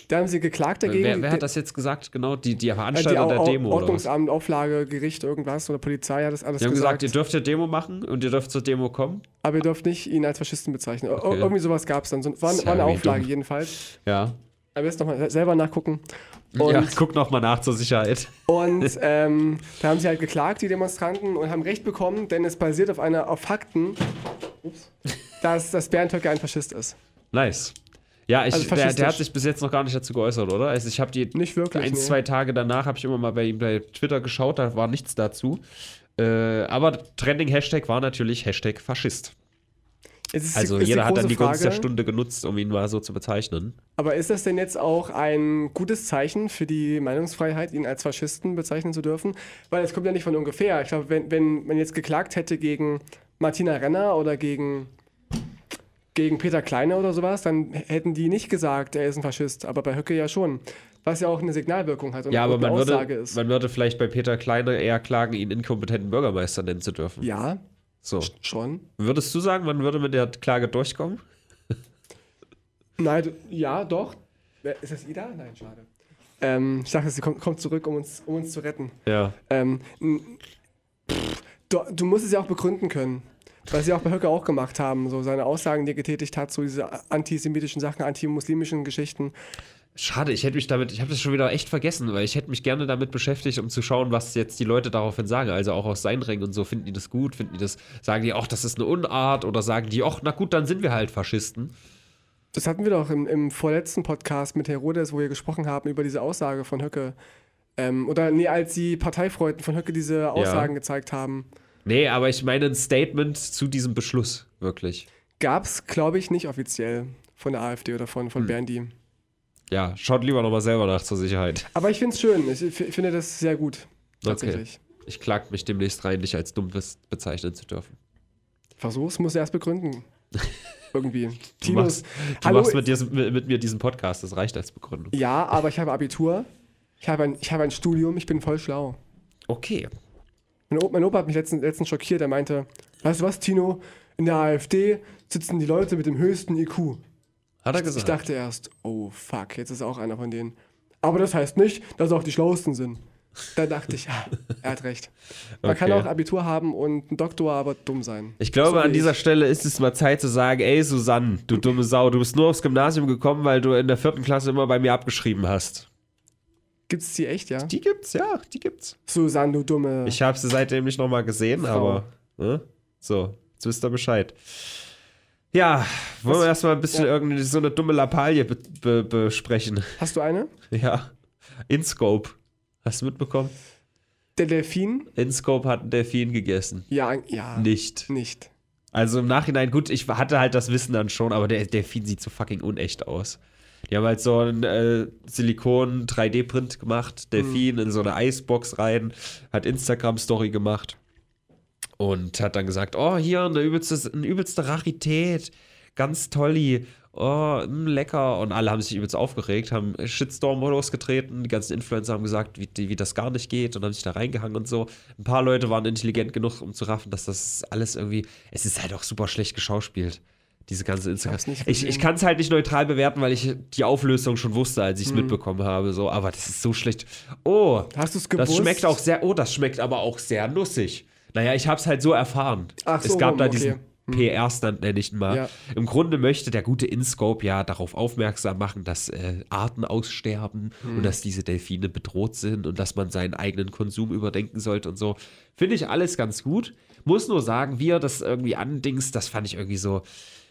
Da haben sie geklagt dagegen. Wer, wer hat das jetzt gesagt? Genau, die, die Veranstalter die der Demo? Ordnungsamt, Auflage, Gericht, irgendwas oder Polizei hat das alles Die haben gesagt, gesagt. ihr dürft ja Demo machen und ihr dürft zur Demo kommen. aber ihr dürft nicht ihn als Faschisten bezeichnen. Okay. Irgendwie sowas gab es dann. So, war, war eine Auflage dumm. jedenfalls. Ja. Aber jetzt nochmal selber nachgucken. Und, ja, guck noch mal nach zur Sicherheit. und ähm, da haben sie halt geklagt, die Demonstranten, und haben Recht bekommen, denn es basiert auf einer, auf Fakten, ups, dass, dass Bernd Höcke ein Faschist ist. Nice. Ja, ich, Also der, der hat sich bis jetzt noch gar nicht dazu geäußert, oder? Also ich habe die Nicht wirklich. ein, nee. zwei Tage danach habe ich immer mal bei ihm bei Twitter geschaut, da war nichts dazu. Äh, aber Trending-Hashtag war natürlich Hashtag Faschist. Ist, Also ist jeder hat dann die Gunst der Stunde genutzt, um ihn mal so zu bezeichnen. Aber ist das denn jetzt auch ein gutes Zeichen für die Meinungsfreiheit, ihn als Faschisten bezeichnen zu dürfen? Weil es kommt ja nicht von ungefähr. Ich glaube, wenn, wenn man jetzt geklagt hätte gegen Martina Renner oder gegen, gegen Peter Kleine oder sowas, dann hätten die nicht gesagt, er ist ein Faschist. Aber bei Höcke ja schon. Was ja auch eine Signalwirkung hat und Ja, aber man Aussage würde, ist. man würde vielleicht bei Peter Kleine eher klagen, ihn inkompetenten Bürgermeister nennen zu dürfen. ja, So. schon. Würdest du sagen, man würde mit der Klage durchkommen? Nein, ja, doch. Ist das Ida? Nein, schade. Ähm, ich dachte, sie kommt, kommt zurück, um uns, um uns zu retten. Ja. Ähm, pff, du, du musst es ja auch begründen können. Was sie auch bei Höcke auch gemacht haben, so seine Aussagen, die er getätigt hat, so diese antisemitischen Sachen, antimuslimischen Geschichten. Schade, ich hätte mich damit, ich habe das schon wieder echt vergessen, weil ich hätte mich gerne damit beschäftigt, um zu schauen, was jetzt die Leute daraufhin sagen. Also auch aus seinen Rängen und so, finden die das gut, finden die das, sagen die, ach, das ist eine Unart oder sagen die, ach, na gut, dann sind wir halt Faschisten. Das hatten wir doch im, im vorletzten Podcast mit Herodes, wo wir gesprochen haben über diese Aussage von Höcke. Ähm, oder nee, als die Parteifreuden von Höcke diese Aussagen gezeigt haben. Nee, aber ich meine ein Statement zu diesem Beschluss, wirklich. Gab es, glaube ich, nicht offiziell von der AfD oder von, von Berndi. Ja, schaut lieber nochmal selber nach zur Sicherheit. Aber ich finde es schön. Ich, finde das sehr gut. Tatsächlich. Ich klag mich demnächst rein, dich als dumm bezeichnen zu dürfen. Versuch's, muss erst begründen. Irgendwie. Du Tinos. machst, du Hallo, machst mit, diesem, mit, mit mir diesen Podcast, das reicht als Begründung. Ja, aber ich habe Abitur. Ich habe ein, ich habe ein Studium, ich bin voll schlau. Okay. Mein Opa, mein Opa hat mich letztens, letztens schockiert. Er meinte: Weißt du was, Tino? In der AfD sitzen die Leute mit dem höchsten IQ. Hat er Ich gesagt. dachte erst: Oh fuck, jetzt ist er auch einer von denen. Aber das heißt nicht, dass auch die Schlauesten sind. Da dachte ich, ja, er hat recht. Man kann Okay. auch Abitur haben und einen Doktor, aber dumm sein. Ich glaube, So an dieser ich. Stelle ist es mal Zeit zu sagen, ey Susanne, du dumme Sau, du bist nur aufs Gymnasium gekommen, weil du in der vierten Klasse immer bei mir abgeschrieben hast. Gibt's die echt, ja? Die gibt's, ja, die gibt's. Susanne, du dumme. Ich habe sie seitdem nicht nochmal gesehen, Frau. aber ne? so, jetzt wisst ihr Bescheid. Ja, wollen wir Was- erstmal ein bisschen ja. irgendwie so eine dumme Lappalie be be besprechen. Hast du eine? Ja, InScope. Hast du mitbekommen? Der Delfin? InScope hat einen Delfin gegessen. Ja, ja. Nicht. Nicht. Also im Nachhinein, gut, ich hatte halt das Wissen dann schon, aber der Delfin sieht so fucking unecht aus. Die haben halt so einen äh, Silikon-3D-Print gemacht, Delfin in so eine Eisbox rein, hat Instagram-Story gemacht und hat dann gesagt, oh, hier eine übelste, eine übelste Rarität, ganz tolli, oh, mh, lecker. Und alle haben sich übelst aufgeregt, haben Shitstorm losgetreten, die ganzen Influencer haben gesagt, wie, wie das gar nicht geht und haben sich da reingehangen und so. Ein paar Leute waren intelligent genug, um zu raffen, dass das alles irgendwie, es ist halt auch super schlecht geschauspielt. Diese ganze Instagram. Ich, ich kann es halt nicht neutral bewerten, weil ich die Auflösung schon wusste, als ich es mitbekommen habe. So, aber das ist so schlecht. Oh, Hast du's gewusst? das schmeckt auch sehr, oh, das schmeckt aber auch sehr nussig. Naja, ich habe es halt so erfahren. Ach es so, gab da okay. diesen PR-Stand, nenne ich ihn mal. Ja. Im Grunde möchte der gute InScope ja darauf aufmerksam machen, dass äh, Arten aussterben Hm. und dass diese Delfine bedroht sind und dass man seinen eigenen Konsum überdenken sollte und so. Finde ich alles ganz gut. Muss nur sagen, wie er das irgendwie andings, das fand ich irgendwie so.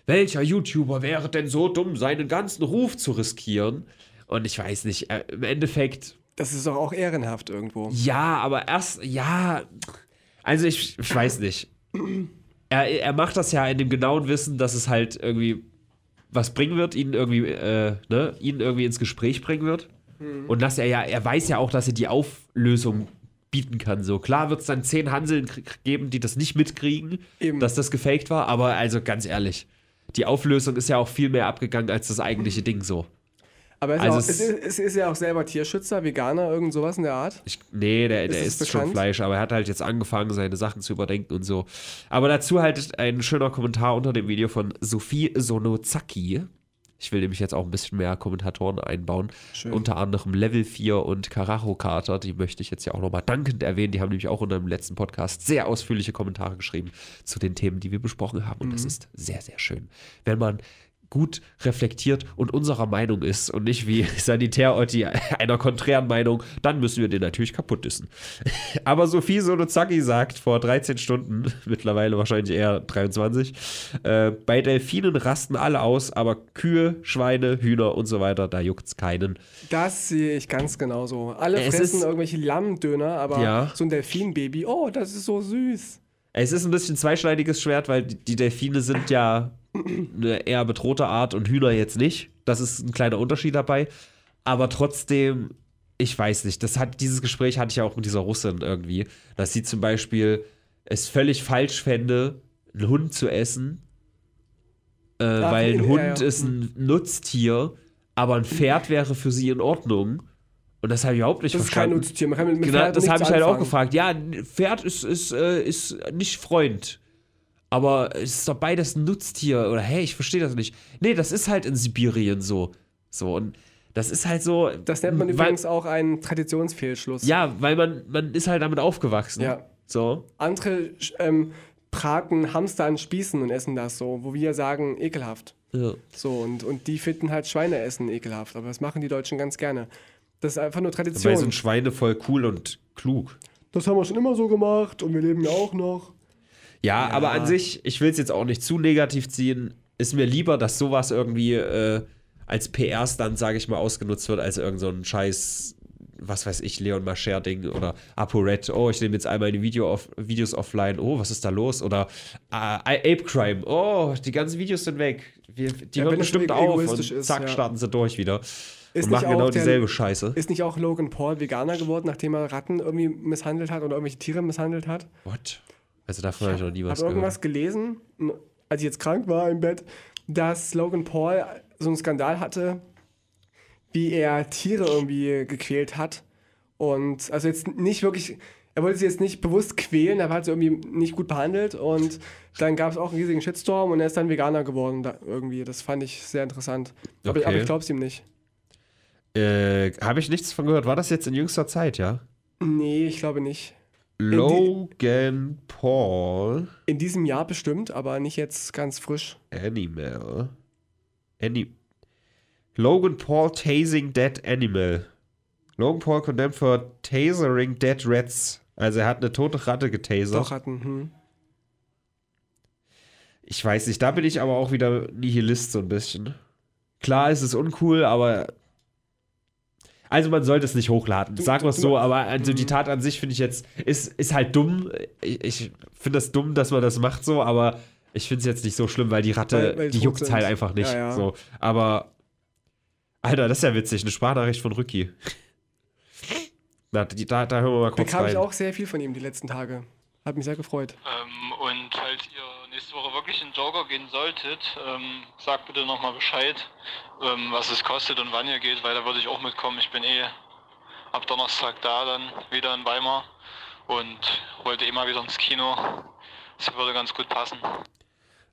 Welcher YouTuber wäre denn so dumm, seinen ganzen Ruf zu riskieren? Und ich weiß nicht, äh, im Endeffekt Das ist doch auch ehrenhaft irgendwo. ja, aber erst, ja, also ich, ich weiß nicht. Er, er macht das ja in dem genauen Wissen, dass es halt irgendwie was bringen wird, ihn irgendwie, äh, ne, ihn irgendwie ins Gespräch bringen wird. Und dass er ja, er weiß ja auch, dass er die Auflösung bieten kann. So klar wird es dann zehn Hanseln geben, die das nicht mitkriegen, Eben. dass das gefaked war, aber also ganz ehrlich, die Auflösung ist ja auch viel mehr abgegangen als das eigentliche Ding so. Aber er ist, Also auch, es- es ist, es ist ja auch selber Tierschützer, Veganer, irgend sowas in der Art. Ich, nee, der, Ist der isst schon? Fleisch, aber er hat halt jetzt angefangen, seine Sachen zu überdenken und so. Aber dazu halt ein schöner Kommentar unter dem Video von Sophie Sonozaki. Ich will nämlich jetzt auch ein bisschen mehr Kommentatoren einbauen. Schön. Unter anderem Level 4 und Karacho Carter, die möchte ich jetzt ja auch nochmal dankend erwähnen. Die haben nämlich auch unter dem letzten Podcast sehr ausführliche Kommentare geschrieben zu den Themen, die wir besprochen haben. Und das ist sehr, sehr schön. Wenn man gut reflektiert und unserer Meinung ist und nicht wie Sanitär-Otti einer konträren Meinung, dann müssen wir den natürlich kaputt dissen. Aber Sophie Sonozaki sagt vor 13 Stunden, mittlerweile wahrscheinlich eher 23, äh, bei Delfinen rasten alle aus, aber Kühe, Schweine, Hühner und so weiter, da juckt's keinen. Das sehe ich ganz genauso. Alle Es fressen irgendwelche Lammdöner, aber Ja. so ein Delfinbaby, oh, das ist so süß. Es ist ein bisschen zweischneidiges Schwert, weil die Delfine sind ja eine eher bedrohte Art und Hühner jetzt nicht. Das ist ein kleiner Unterschied dabei. Aber trotzdem, ich weiß nicht, das hat, dieses Gespräch hatte ich ja auch mit dieser Russin irgendwie, dass sie zum Beispiel es völlig falsch fände, einen Hund zu essen, äh, Ach, weil ein ja, Hund ja. ist ein Nutztier, aber ein Pferd wäre für sie in Ordnung. Und das habe ich überhaupt nicht Das ist kein verstanden. Nutztier. Man kann mit, mit Genau, das habe ich halt auch gefragt. Ja, ein Pferd ist, ist, äh, ist nicht Freund. Aber es ist doch beides ein Nutztier. Oder hey, ich verstehe das nicht. Nee, das ist halt in Sibirien so. So, und das ist halt so. Das nennt man weil, übrigens auch einen Traditionsfehlschluss. Ja, weil man, man ist halt damit aufgewachsen. Ja. So. Andere ähm, braten Hamster an Spießen und essen das so, wo wir sagen, ekelhaft. Ja. So, und, und die finden halt Schweineessen ekelhaft. Aber das machen die Deutschen ganz gerne. Das ist einfach nur Tradition. Dabei sind Schweine voll cool und klug. das haben wir schon immer so gemacht und wir leben ja auch noch. Ja, Ja. aber an sich, ich will es jetzt auch nicht zu negativ ziehen. Ist mir lieber, dass sowas irgendwie äh, als PR-Stand, sage ich mal, ausgenutzt wird, als irgend so ein scheiß, was weiß ich, Leon Mascher-Ding oder ApoRed. Oh, ich nehme jetzt einmal die Video off Videos offline. Oh, was ist da los? Oder äh, Ape Crime. Oh, die ganzen Videos sind weg. Wir, die Ja, hören bestimmt auf und ist, zack, ja. starten sie durch wieder. Ist und machen genau auch der- dieselbe Scheiße. Ist nicht auch Logan Paul Veganer geworden, nachdem er Ratten irgendwie misshandelt hat oder irgendwelche Tiere misshandelt hat? What? Also davon habe ich noch nie was habe gehört. irgendwas gelesen, als ich jetzt krank war im Bett, dass Logan Paul so einen Skandal hatte, wie er Tiere irgendwie gequält hat. Und also jetzt nicht wirklich, er wollte sie jetzt nicht bewusst quälen, aber hat sie irgendwie nicht gut behandelt. Und dann gab es auch einen riesigen Shitstorm und er ist dann Veganer geworden da, irgendwie. Das fand ich sehr interessant. Aber, Okay. aber ich glaube es ihm nicht. Äh, habe ich nichts von gehört. War das jetzt in jüngster Zeit, ja? Nee, ich glaube nicht. Logan Paul In diesem Jahr bestimmt, aber nicht jetzt ganz frisch. Animal. Any Logan Paul tasing dead animal. Logan Paul condemned for tasering dead rats. Also er hat eine tote Ratte getasert. Doch hatten. Hm. Ich weiß nicht, da bin ich aber auch wieder Nihilist so ein bisschen. Klar ist es uncool, aber also man sollte es nicht hochladen, sagen wir es du- so, aber also die Tat an sich finde ich jetzt, ist, ist halt dumm. Ich, ich finde das dumm, dass man das macht so, aber ich finde es jetzt nicht so schlimm, weil die Ratte, Weil- weil die juckt halt einfach nicht. Ja, ja. So. Aber, Alter, das ist ja witzig, eine Sprachnachricht von Rücki. Na, die, da, da hören wir mal kurz Bekam rein. ich auch sehr viel von ihm die letzten Tage. Hat mich sehr gefreut. Ähm, und falls ihr nächste Woche wirklich in Joker gehen solltet, ähm, sagt bitte nochmal Bescheid, ähm, was es kostet und wann ihr geht, weil da würde ich auch mitkommen. Ich bin eh ab Donnerstag da dann wieder in Weimar und wollte eh mal wieder ins Kino. Das würde ganz gut passen.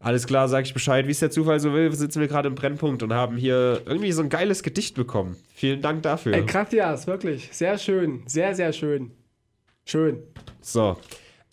Alles klar, sag ich Bescheid. Wie es der Zufall so will, sitzen wir gerade im Brennpunkt und haben hier irgendwie so ein geiles Gedicht bekommen. Vielen Dank dafür. Ey, Gratias, wirklich. Sehr schön. Sehr, sehr schön. Schön. So.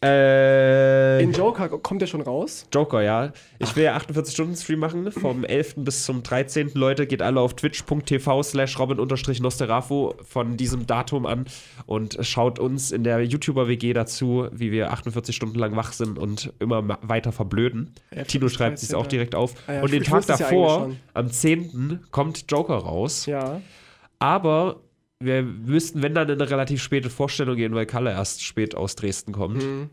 Äh, In Joker kommt er schon raus. Joker, ja. Ich will ja 48-Stunden-Stream machen. Vom 11. bis zum 13. Leute, geht alle auf twitch.tv slash robin-nosterafo von diesem Datum an und schaut uns in der YouTuber-WG dazu, wie wir 48 Stunden lang wach sind und immer weiter verblöden. Ja, Tino schreibt sich auch 13.. direkt auf. Ah ja, und den Tag ja davor, eigentlich am 10. kommt Joker raus. Ja. Aber wir müssten, wenn dann, in eine relativ späte Vorstellung gehen, weil Kalle erst spät aus Dresden kommt. Mhm.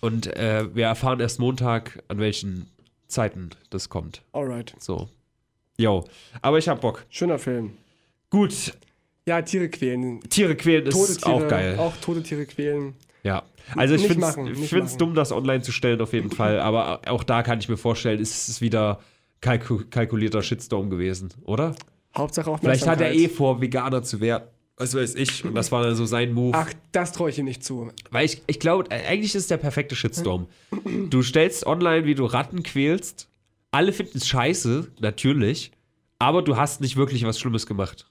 Und äh, wir erfahren erst Montag, an welchen Zeiten das kommt. Alright. So. Jo. Aber ich hab Bock. Schöner Film. Gut. Ja, Tiere quälen. Tiere quälen ist Tote Tiere, auch geil. Auch tote Tiere quälen. Ja. Also ich finde es dumm, das online zu stellen, auf jeden Fall. Aber auch da kann ich mir vorstellen, ist es wieder kalku kalkulierter Shitstorm gewesen, oder? Hauptsache Vielleicht hat er eh vor, Veganer zu werden. Was weiß ich. Und das war dann so sein Move. Ach, das traue ich ihm nicht zu. Weil ich, ich glaube, eigentlich ist es der perfekte Shitstorm. Du stellst online, wie du Ratten quälst. Alle finden es scheiße, natürlich. Aber du hast nicht wirklich was Schlimmes gemacht.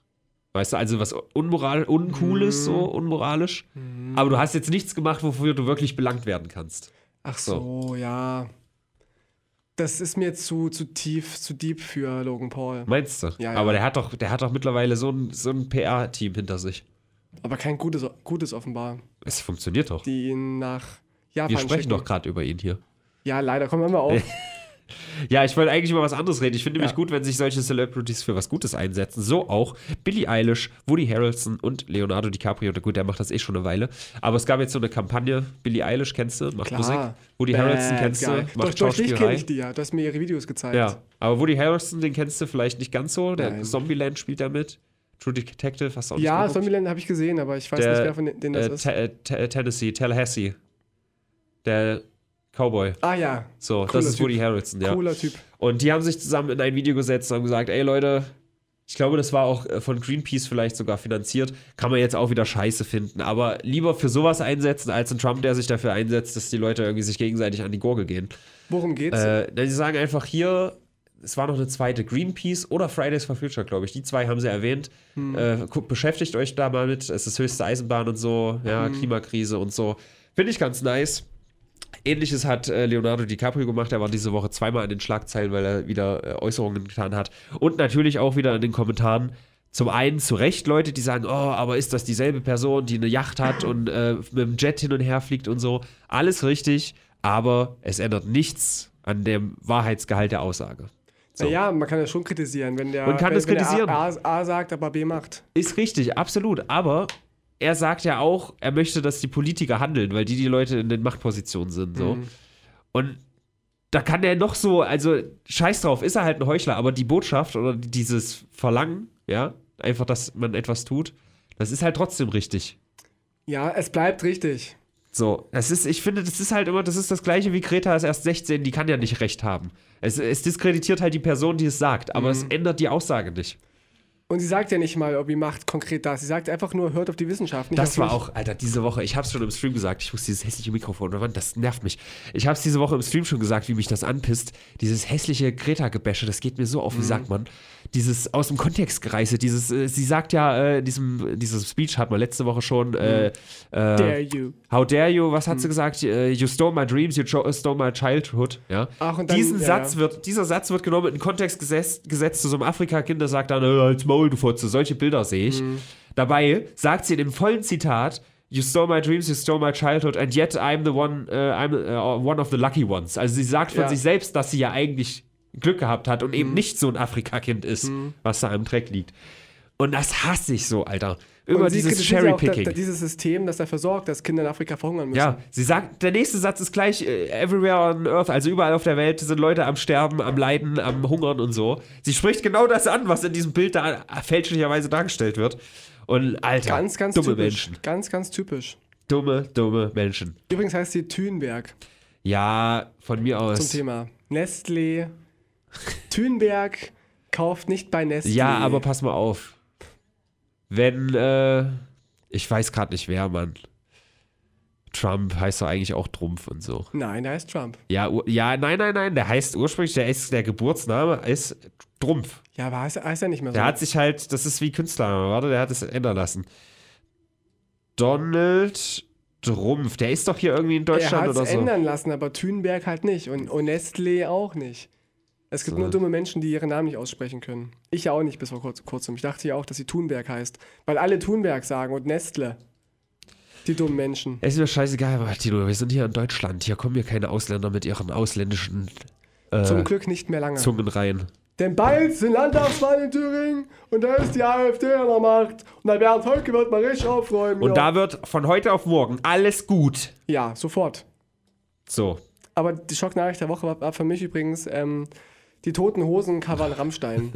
Weißt du, also was unmoral, uncooles, so unmoralisch. Aber du hast jetzt nichts gemacht, wofür du wirklich belangt werden kannst. Ach so, ja. Das ist mir zu, zu tief, zu deep für Logan Paul. Meinst du? Ja, ja. Aber der hat doch, der hat doch mittlerweile so ein, so ein PR-Team hinter sich. Aber kein gutes, gutes offenbar, Es funktioniert doch. die ihn nach Japan Wir sprechen schicken. doch gerade über ihn hier. Ja, leider, kommen wir mal auf. Ja, ich wollte eigentlich über was anderes reden. Ich finde nämlich Ja. gut, wenn sich solche Celebrities für was Gutes einsetzen. So auch Billie Eilish, Woody Harrelson und Leonardo DiCaprio. Gut, der macht das eh schon eine Weile. Aber es gab jetzt so eine Kampagne. Billie Eilish kennst du, macht Klar. Musik. Woody Bad Harrelson kennst du, Durch, macht durch dich kenne ich die ja. Du hast mir ihre Videos gezeigt. Ja, aber Woody Harrelson, den kennst du vielleicht nicht ganz so. Der Nein. Zombieland spielt da mit. True Detective, hast du auch nicht Ja? Zombieland habe ich gesehen, aber ich weiß Der, nicht, wer von denen das äh, ist. Te- äh, Te- Tennessee, Tallahassee. Der Cowboy. Ah ja, So, Cooler das ist Typ. Woody Harrelson, ja. cooler Typ. Und die haben sich zusammen in ein Video gesetzt und haben gesagt, ey Leute, ich glaube, das war auch äh, von Greenpeace vielleicht sogar finanziert. Kann man jetzt auch wieder scheiße finden. Aber lieber für sowas einsetzen, als ein Trump, der sich dafür einsetzt, dass die Leute irgendwie sich gegenseitig an die Gurgel gehen. Worum geht's? Äh, die sagen einfach hier, es war noch eine zweite Greenpeace oder Fridays for Future, glaube ich. Die zwei haben sie erwähnt. Äh, guckt, beschäftigt euch da mal mit. Es ist höchste Eisenbahn und so, ja, Klimakrise und so. Finde ich ganz nice. Ähnliches hat äh, Leonardo DiCaprio gemacht. Er war diese Woche zweimal in den Schlagzeilen, weil er wieder äh, Äußerungen getan hat. Und natürlich auch wieder in den Kommentaren. Zum einen zu Recht Leute, die sagen, oh, aber ist das dieselbe Person, die eine Yacht hat und äh, mit dem Jet hin und her fliegt und so. Alles richtig, aber es ändert nichts an dem Wahrheitsgehalt der Aussage. So. Naja, man kann das schon kritisieren, wenn der, Man kann wenn, das wenn kritisieren. A, A, A sagt, aber B macht. Ist richtig, absolut. Aber er sagt ja auch, er möchte, dass die Politiker handeln, weil die die Leute in den Machtpositionen sind. So. Mhm. Und da kann er noch so, also scheiß drauf, ist er halt ein Heuchler, aber die Botschaft oder dieses Verlangen, ja, einfach, dass man etwas tut, das ist halt trotzdem richtig. Ja, es bleibt richtig. So, das ist, ich finde, das ist halt immer, das ist das gleiche wie Greta ist erst 16, die kann ja nicht recht haben. Es, es diskreditiert halt die Person, die es sagt, aber es ändert die Aussage nicht. Und sie sagt ja nicht mal, ob die Macht konkret da ist. Sie sagt einfach nur, hört auf die Wissenschaft. Das war mich. auch, Alter, diese Woche, ich hab's schon im Stream gesagt, ich muss dieses hässliche Mikrofon, Mann, das nervt mich. Ich hab's diese Woche im Stream schon gesagt, wie mich das anpisst. Dieses hässliche Greta-Gebäsche, das geht mir so auf, wie sagt man. Dieses aus dem Kontext gereiste, dieses, äh, sie sagt ja, äh, in diesem, dieses Speech hat man letzte Woche schon, äh, äh, Dare you. How dare you, was hat sie gesagt? Äh, You stole my dreams, you stole my childhood. Ja? Ach, und dann- Diesen ja, Satz ja. wird, dieser Satz wird genommen, in den Kontext gesetzt, gesetzt zu so einem Afrika-Kind, das sagt dann, äh, als Maul, du Fotze. Solche Bilder sehe ich. Mhm. Dabei sagt sie in dem vollen Zitat, You stole my dreams, you stole my childhood, and yet I'm the one, äh, I'm äh, one of the lucky ones. Also sie sagt von Ja. sich selbst, dass sie ja eigentlich Glück gehabt hat und Mhm. eben nicht so ein Afrika-Kind ist, was da im Dreck liegt. Und das hasse ich so, Alter. Und sie dieses ja Cherry-Picking. dieses System, das dafür sorgt, dass Kinder in Afrika verhungern müssen. Ja, sie sagt, der nächste Satz ist gleich, äh, everywhere on earth, also überall auf der Welt sind Leute am Sterben, am Leiden, am Hungern und so. Sie spricht genau das an, was in diesem Bild da fälschlicherweise dargestellt wird. Und Alter, Ganz, ganz dumme typisch. Menschen. Ganz, ganz typisch. Dumme, dumme Menschen. Übrigens heißt sie Thünberg Ja, von mir zum aus. Thema. Nestlé. Thünberg kauft nicht bei Nestlé. Ja, aber pass mal auf. Wenn, äh, ich weiß gerade nicht wer, Mann. Trump heißt doch eigentlich auch Trumpf und so. Nein, da ist Trump. Ja, ja, nein, nein, nein, der heißt ursprünglich, der ist, der Geburtsname ist Trumpf. Ja, aber heißt, heißt er nicht mehr so. Der hat sich halt, das ist wie Künstler, warte, der hat es ändern lassen. Donald Trumpf, der ist doch hier irgendwie in er Deutschland hat oder es so. ändern lassen, aber Thünberg halt nicht. Und, und Nestlé auch nicht. Es gibt So. nur dumme Menschen, die ihren Namen nicht aussprechen können. Ich ja auch nicht bis vor kurz, kurzem. Ich dachte ja auch, dass sie Thunberg heißt. Weil alle Thunberg sagen und Nestle. Die dummen Menschen. Es ist mir scheißegal, aber Tino, wir sind hier in Deutschland. Hier kommen hier keine Ausländer mit ihren ausländischen äh, Zum Glück nicht mehr lange. Zungen rein. Denn bald sind Landtagswahlen in Thüringen und da ist die AfD an der Macht. Und da Bernd Höcke wird mal richtig aufräumen. Und ja. da wird von heute auf morgen alles gut. Ja, sofort. So. Aber die Schocknachricht der Woche war, war für mich übrigens ähm, die toten Hosen covern Rammstein.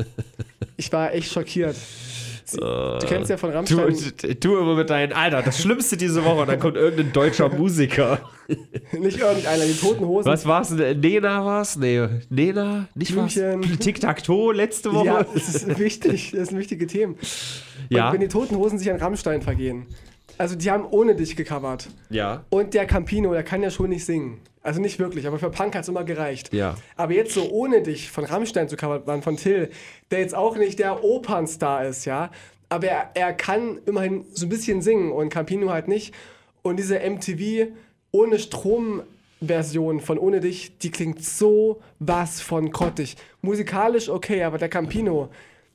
ich war echt schockiert. Sie, du kennst ja von Du, Rammstein du immer mit deinen, Alter, das Schlimmste diese Woche, dann kommt irgendein deutscher Musiker. nicht irgendeiner, die toten Hosen. Was war's denn? Nena war's? Nee, Nena? Nicht was? Blümchen. Tic-Tac-Toe letzte Woche? Ja, das ist wichtig, das sind wichtige Themen. Ja. Und wenn die toten Hosen sich an Rammstein vergehen. Also die haben ohne dich gecovert. Ja. Und der Campino, der kann ja schon nicht singen. Also nicht wirklich, aber für Punk hat es immer gereicht. Ja. Aber jetzt so ohne dich von Rammstein zu covern, von Till, der jetzt auch nicht der Opernstar ist, ja. Aber er, er kann immerhin so ein bisschen singen und Campino halt nicht. Und diese MTV ohne Strom-Version von Ohne dich, die klingt so was von grottig. Musikalisch okay, aber der Campino,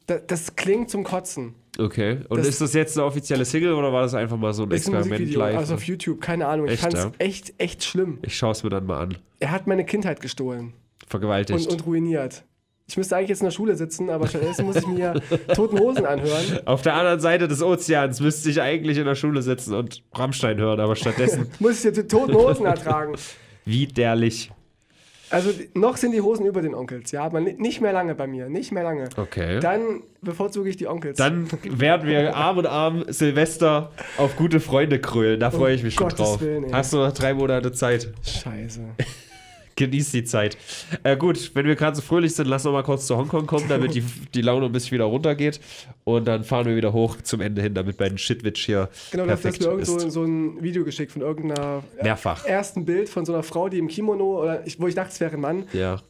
da, das klingt zum Kotzen. Okay. Und Das- ist das jetzt eine offizielle Single oder war das einfach mal so ein Ist ein Experiment Musikvideo, live? also auf YouTube, keine Ahnung. Ich Echt, fand's ja? echt, echt schlimm. ich schaue es mir dann mal an. Er hat meine Kindheit gestohlen. Vergewaltigt. und, und ruiniert. Ich müsste eigentlich jetzt in der Schule sitzen, aber stattdessen muss ich mir Toten Hosen anhören. Auf der anderen Seite des Ozeans müsste ich eigentlich in der Schule sitzen und Rammstein hören, aber stattdessen Muss ich jetzt Toten Hosen ertragen. widerlich. Also noch sind die Hosen über den Onkels, ja, aber ni- nicht mehr lange bei mir, nicht mehr lange. Okay. Dann bevorzuge ich die Onkels. Dann werden wir Arm in Arm Silvester auf gute Freunde krölen. Da freue ich mich schon Um Gottes drauf. Willen. Hast du noch drei Monate Zeit? Scheiße. Genieß die Zeit. Äh, gut, wenn wir gerade so fröhlich sind, lass noch mal kurz zu Hongkong kommen, damit die, die Laune ein bisschen wieder runtergeht. Und dann fahren wir wieder hoch zum Ende hin, damit mein Shitwitch hier Genau, du hast perfekt mir irgend so, ein Video geschickt von irgendeiner Mehrfach. ersten Bild von so einer Frau, die im Kimono, oder ich, wo ich dachte, es wäre ein Mann, Ja.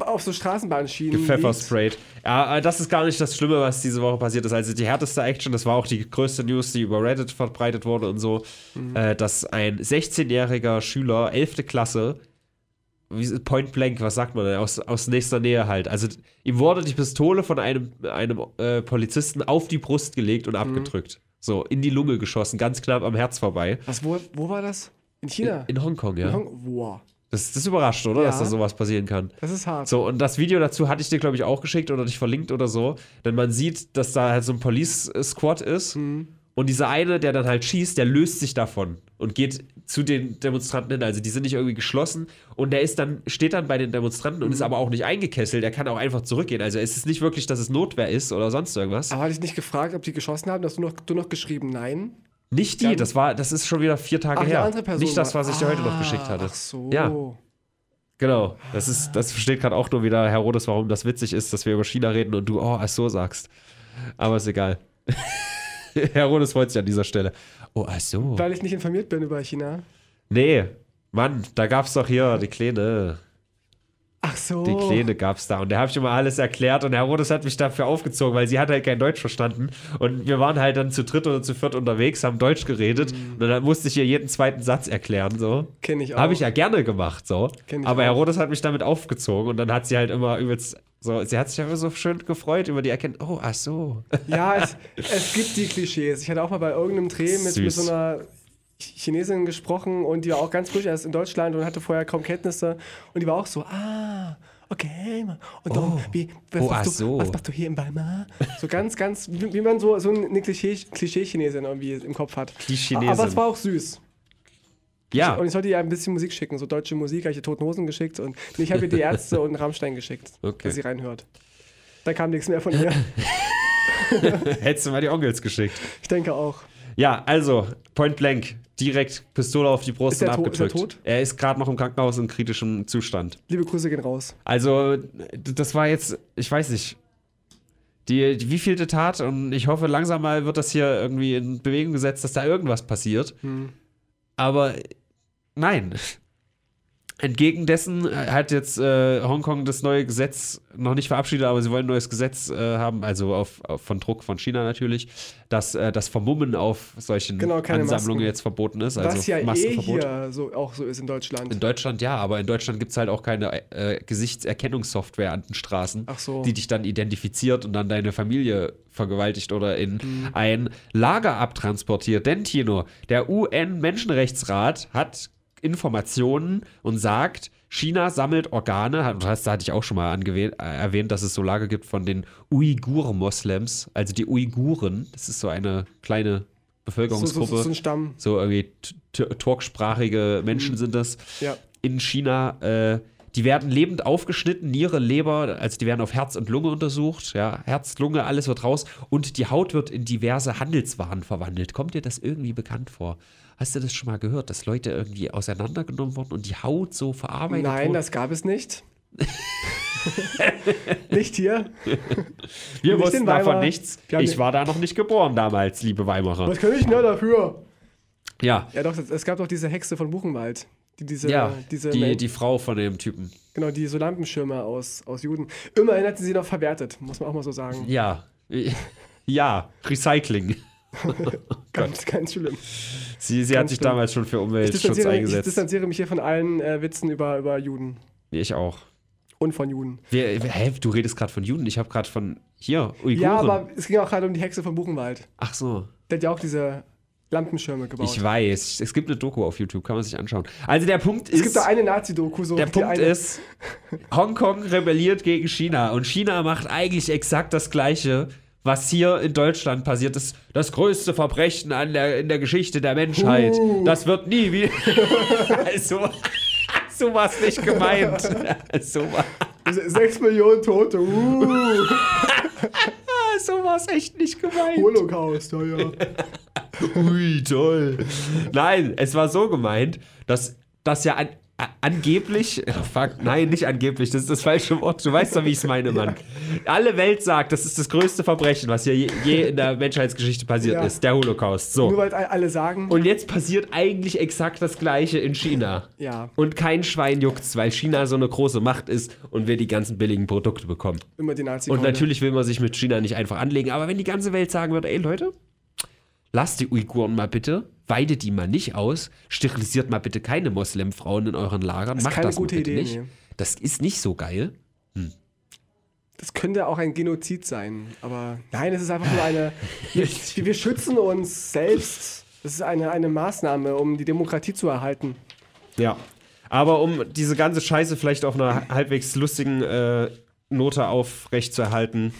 auf so Straßenbahnschienen liegt. Gepfeffersprayt. Ja, äh, das ist gar nicht das Schlimme, was diese Woche passiert ist. Also die härteste Action, das war auch die größte News, die über Reddit verbreitet wurde und so, Mhm. äh, dass ein 16-jähriger Schüler, 11. Klasse, Point Blank, was sagt man denn, aus, aus nächster Nähe halt. Also ihm wurde die Pistole von einem, einem äh, Polizisten auf die Brust gelegt Mhm. und abgedrückt. So, in die Lunge geschossen, ganz knapp am Herz vorbei. Was, wo, wo war das? In China? In Hongkong, ja. In Hong wow, Das, das überrascht, oder? Ja. Dass da sowas passieren kann. das ist hart. So, und das Video dazu hatte ich dir, glaube ich, auch geschickt oder dich verlinkt oder so. Denn man sieht, dass da halt so ein Police-Squad ist. Mhm. Und dieser eine, der dann halt schießt, der löst sich davon und geht zu den Demonstranten hin. Also die sind nicht irgendwie geschlossen. Und der ist dann, steht dann bei den Demonstranten und ist aber auch nicht eingekesselt. Der kann auch einfach zurückgehen. Also es ist nicht wirklich, dass es Notwehr ist oder sonst irgendwas. Aber hatte ich nicht gefragt, ob die geschossen haben? Hast du noch, du noch geschrieben, nein? Nicht die, Dann- das war, das ist schon wieder vier Tage Ach, her. andere Person. nicht das, was ich dir heute noch Ah, geschickt hatte. Ach so. Ja. Genau. Das ist, das versteht gerade auch nur wieder Herodes, warum das witzig ist, dass wir über China reden und du, oh, ach so sagst. Aber ist egal. Herodes freut sich an dieser Stelle. Oh, ach so. Weil ich nicht informiert bin über China. Nee, Mann, da gab's doch hier die Kleine. Ach so. Die Kleine gab's da. Und der habe ich immer alles erklärt und Herodes hat mich dafür aufgezogen, weil sie hat halt kein Deutsch verstanden. Und wir waren halt dann zu dritt oder zu viert unterwegs, haben Deutsch geredet. Und dann musste ich ihr jeden zweiten Satz erklären, so. Kenn ich auch. Habe ich ja gerne gemacht, so. Kenn ich Aber auch. Herodes hat mich damit aufgezogen und dann hat sie halt immer übelst so, sie hat sich einfach so schön gefreut über die Erkenntnis. Oh, ach so. Ja, es, es gibt die Klischees. Ich hatte auch mal bei irgendeinem Dreh mit, mit so einer Ch- Chinesin gesprochen und die war auch ganz frisch erst in Deutschland und hatte vorher kaum Kenntnisse. Und die war auch so, ah, okay. Und darum, wie, was, Oh, machst ach du, so. was machst du hier in Weimar? So ganz, ganz, wie, wie man so, so eine Klischee- Klischee-Chinesin irgendwie im Kopf hat. Klischeesin. Aber es war auch süß. Ja, Und ich sollte ihr ein bisschen Musik schicken, so deutsche Musik, habe ich ihr Toten Hosen geschickt und ich habe ihr die Ärzte und Rammstein geschickt, Okay. dass sie reinhört. Da kam nichts mehr von ihr. hättest du mal die Onkels geschickt. Ich denke auch. Ja, also, Point Blank, direkt Pistole auf die Brust und tot- ist er abgedrückt. tot? Er ist gerade noch im Krankenhaus in kritischem Zustand. Liebe Grüße gehen raus. Also, das war jetzt, ich weiß nicht, die, die wievielte Tat und ich hoffe, langsam mal wird das hier irgendwie in Bewegung gesetzt, dass da irgendwas passiert. Hm. Aber nein. Entgegen dessen hat jetzt äh, Hongkong das neue Gesetz noch nicht verabschiedet, aber sie wollen ein neues Gesetz äh, haben, also auf, auf, von Druck von China natürlich, dass äh, das Vermummen auf solchen Genau, Ansammlungen Masken. jetzt verboten ist. Also Was ja eh Maskenverbot. hier so, auch so ist in Deutschland. In Deutschland ja, aber in Deutschland gibt es halt auch keine äh, Gesichtserkennungssoftware an den Straßen, so. die dich dann identifiziert und dann deine Familie vergewaltigt oder in Mhm. ein Lager abtransportiert. Denn, Tino, der UN-Menschenrechtsrat hat Informationen und sagt, China sammelt Organe, das hatte ich auch schon mal äh, erwähnt, dass es so Lager gibt von den Uiguren-Moslems, also die Uiguren, das ist so eine kleine so, so, Bevölkerungsgruppe so, so ein Stamm. so irgendwie turksprachige Menschen sind das Ja. in China. Äh, die werden lebend aufgeschnitten, Niere, Leber, also die werden auf Herz und Lunge untersucht. Ja, Herz, Lunge, alles wird raus und die Haut wird in diverse Handelswaren verwandelt. Kommt dir das irgendwie bekannt vor? Hast du das schon mal gehört, dass Leute irgendwie auseinandergenommen wurden und die Haut so verarbeitet Nein, wurde? das gab es nicht. nicht hier. Wir nicht wussten davon Weimar. nichts. Ich war da noch nicht geboren damals, liebe Weimarer. Was kann ich denn da dafür? Ja, Ja, doch, es, gab doch diese Hexe von Buchenwald. Die, diese, ja, diese die, die Frau von dem Typen. genau, die so Lampenschirme aus, aus Juden. Immerhin hat sie sie noch verwertet, muss man auch mal so sagen. Ja, ja, Recycling. Ganz, ganz schlimm. Sie, sie Ganz hat sich schlimm. damals schon für Umweltschutz distanziere, ich eingesetzt. distanziere mich hier von allen äh, Witzen über, über Juden. Ich auch. Und von Juden. Wer, hä, du redest gerade von Juden, ich habe gerade von hier, Uiguren. Ja, aber es ging auch gerade um die Hexe von Buchenwald. Ach so, Der hat ja auch diese Lampenschirme gebaut. ich weiß. Es gibt eine Doku auf YouTube, kann man sich anschauen. Also der Punkt es ist, gibt da eine Nazi-Doku. So, der Punkt ist, Hongkong rebelliert gegen China und China macht eigentlich exakt das Gleiche, was hier in Deutschland passiert ist. Das größte Verbrechen an der, in der Geschichte der Menschheit. Uh. Das wird nie wieder. also, so war es nicht gemeint. so war Sechs Millionen Tote. Uh, so war's echt nicht gemeint. Holocaust, ja, ja. Ui, toll. Nein, es war so gemeint, dass das ja an, angeblich, oh, fuck, nein, nicht angeblich, das ist das falsche Wort, du weißt doch, wie ich es meine, Mann. Alle Welt sagt, das ist das größte Verbrechen, was hier je, je in der Menschheitsgeschichte passiert Ja. ist, der Holocaust. So. Nur weil alle sagen, Und jetzt passiert eigentlich exakt das Gleiche in China. ja, Und kein Schwein juckt's, weil China so eine große Macht ist und wir die ganzen billigen Produkte bekommen. immer die nazi Und natürlich will man sich mit China nicht einfach anlegen, aber wenn die ganze Welt sagen würde, ey Leute, lasst die Uiguren mal bitte, weidet die mal nicht aus, sterilisiert mal bitte keine Moslem-Frauen in euren Lagern, ist macht keine das gute mal bitte Idee, nicht. nee. Das ist nicht so geil. Das könnte auch ein Genozid sein, aber nein, es ist einfach nur eine. Wir, wir schützen uns selbst. Das ist eine, eine Maßnahme, um die Demokratie zu erhalten. Ja. Aber um diese ganze Scheiße vielleicht auf einer halbwegs lustigen äh, Note aufrechtzuerhalten,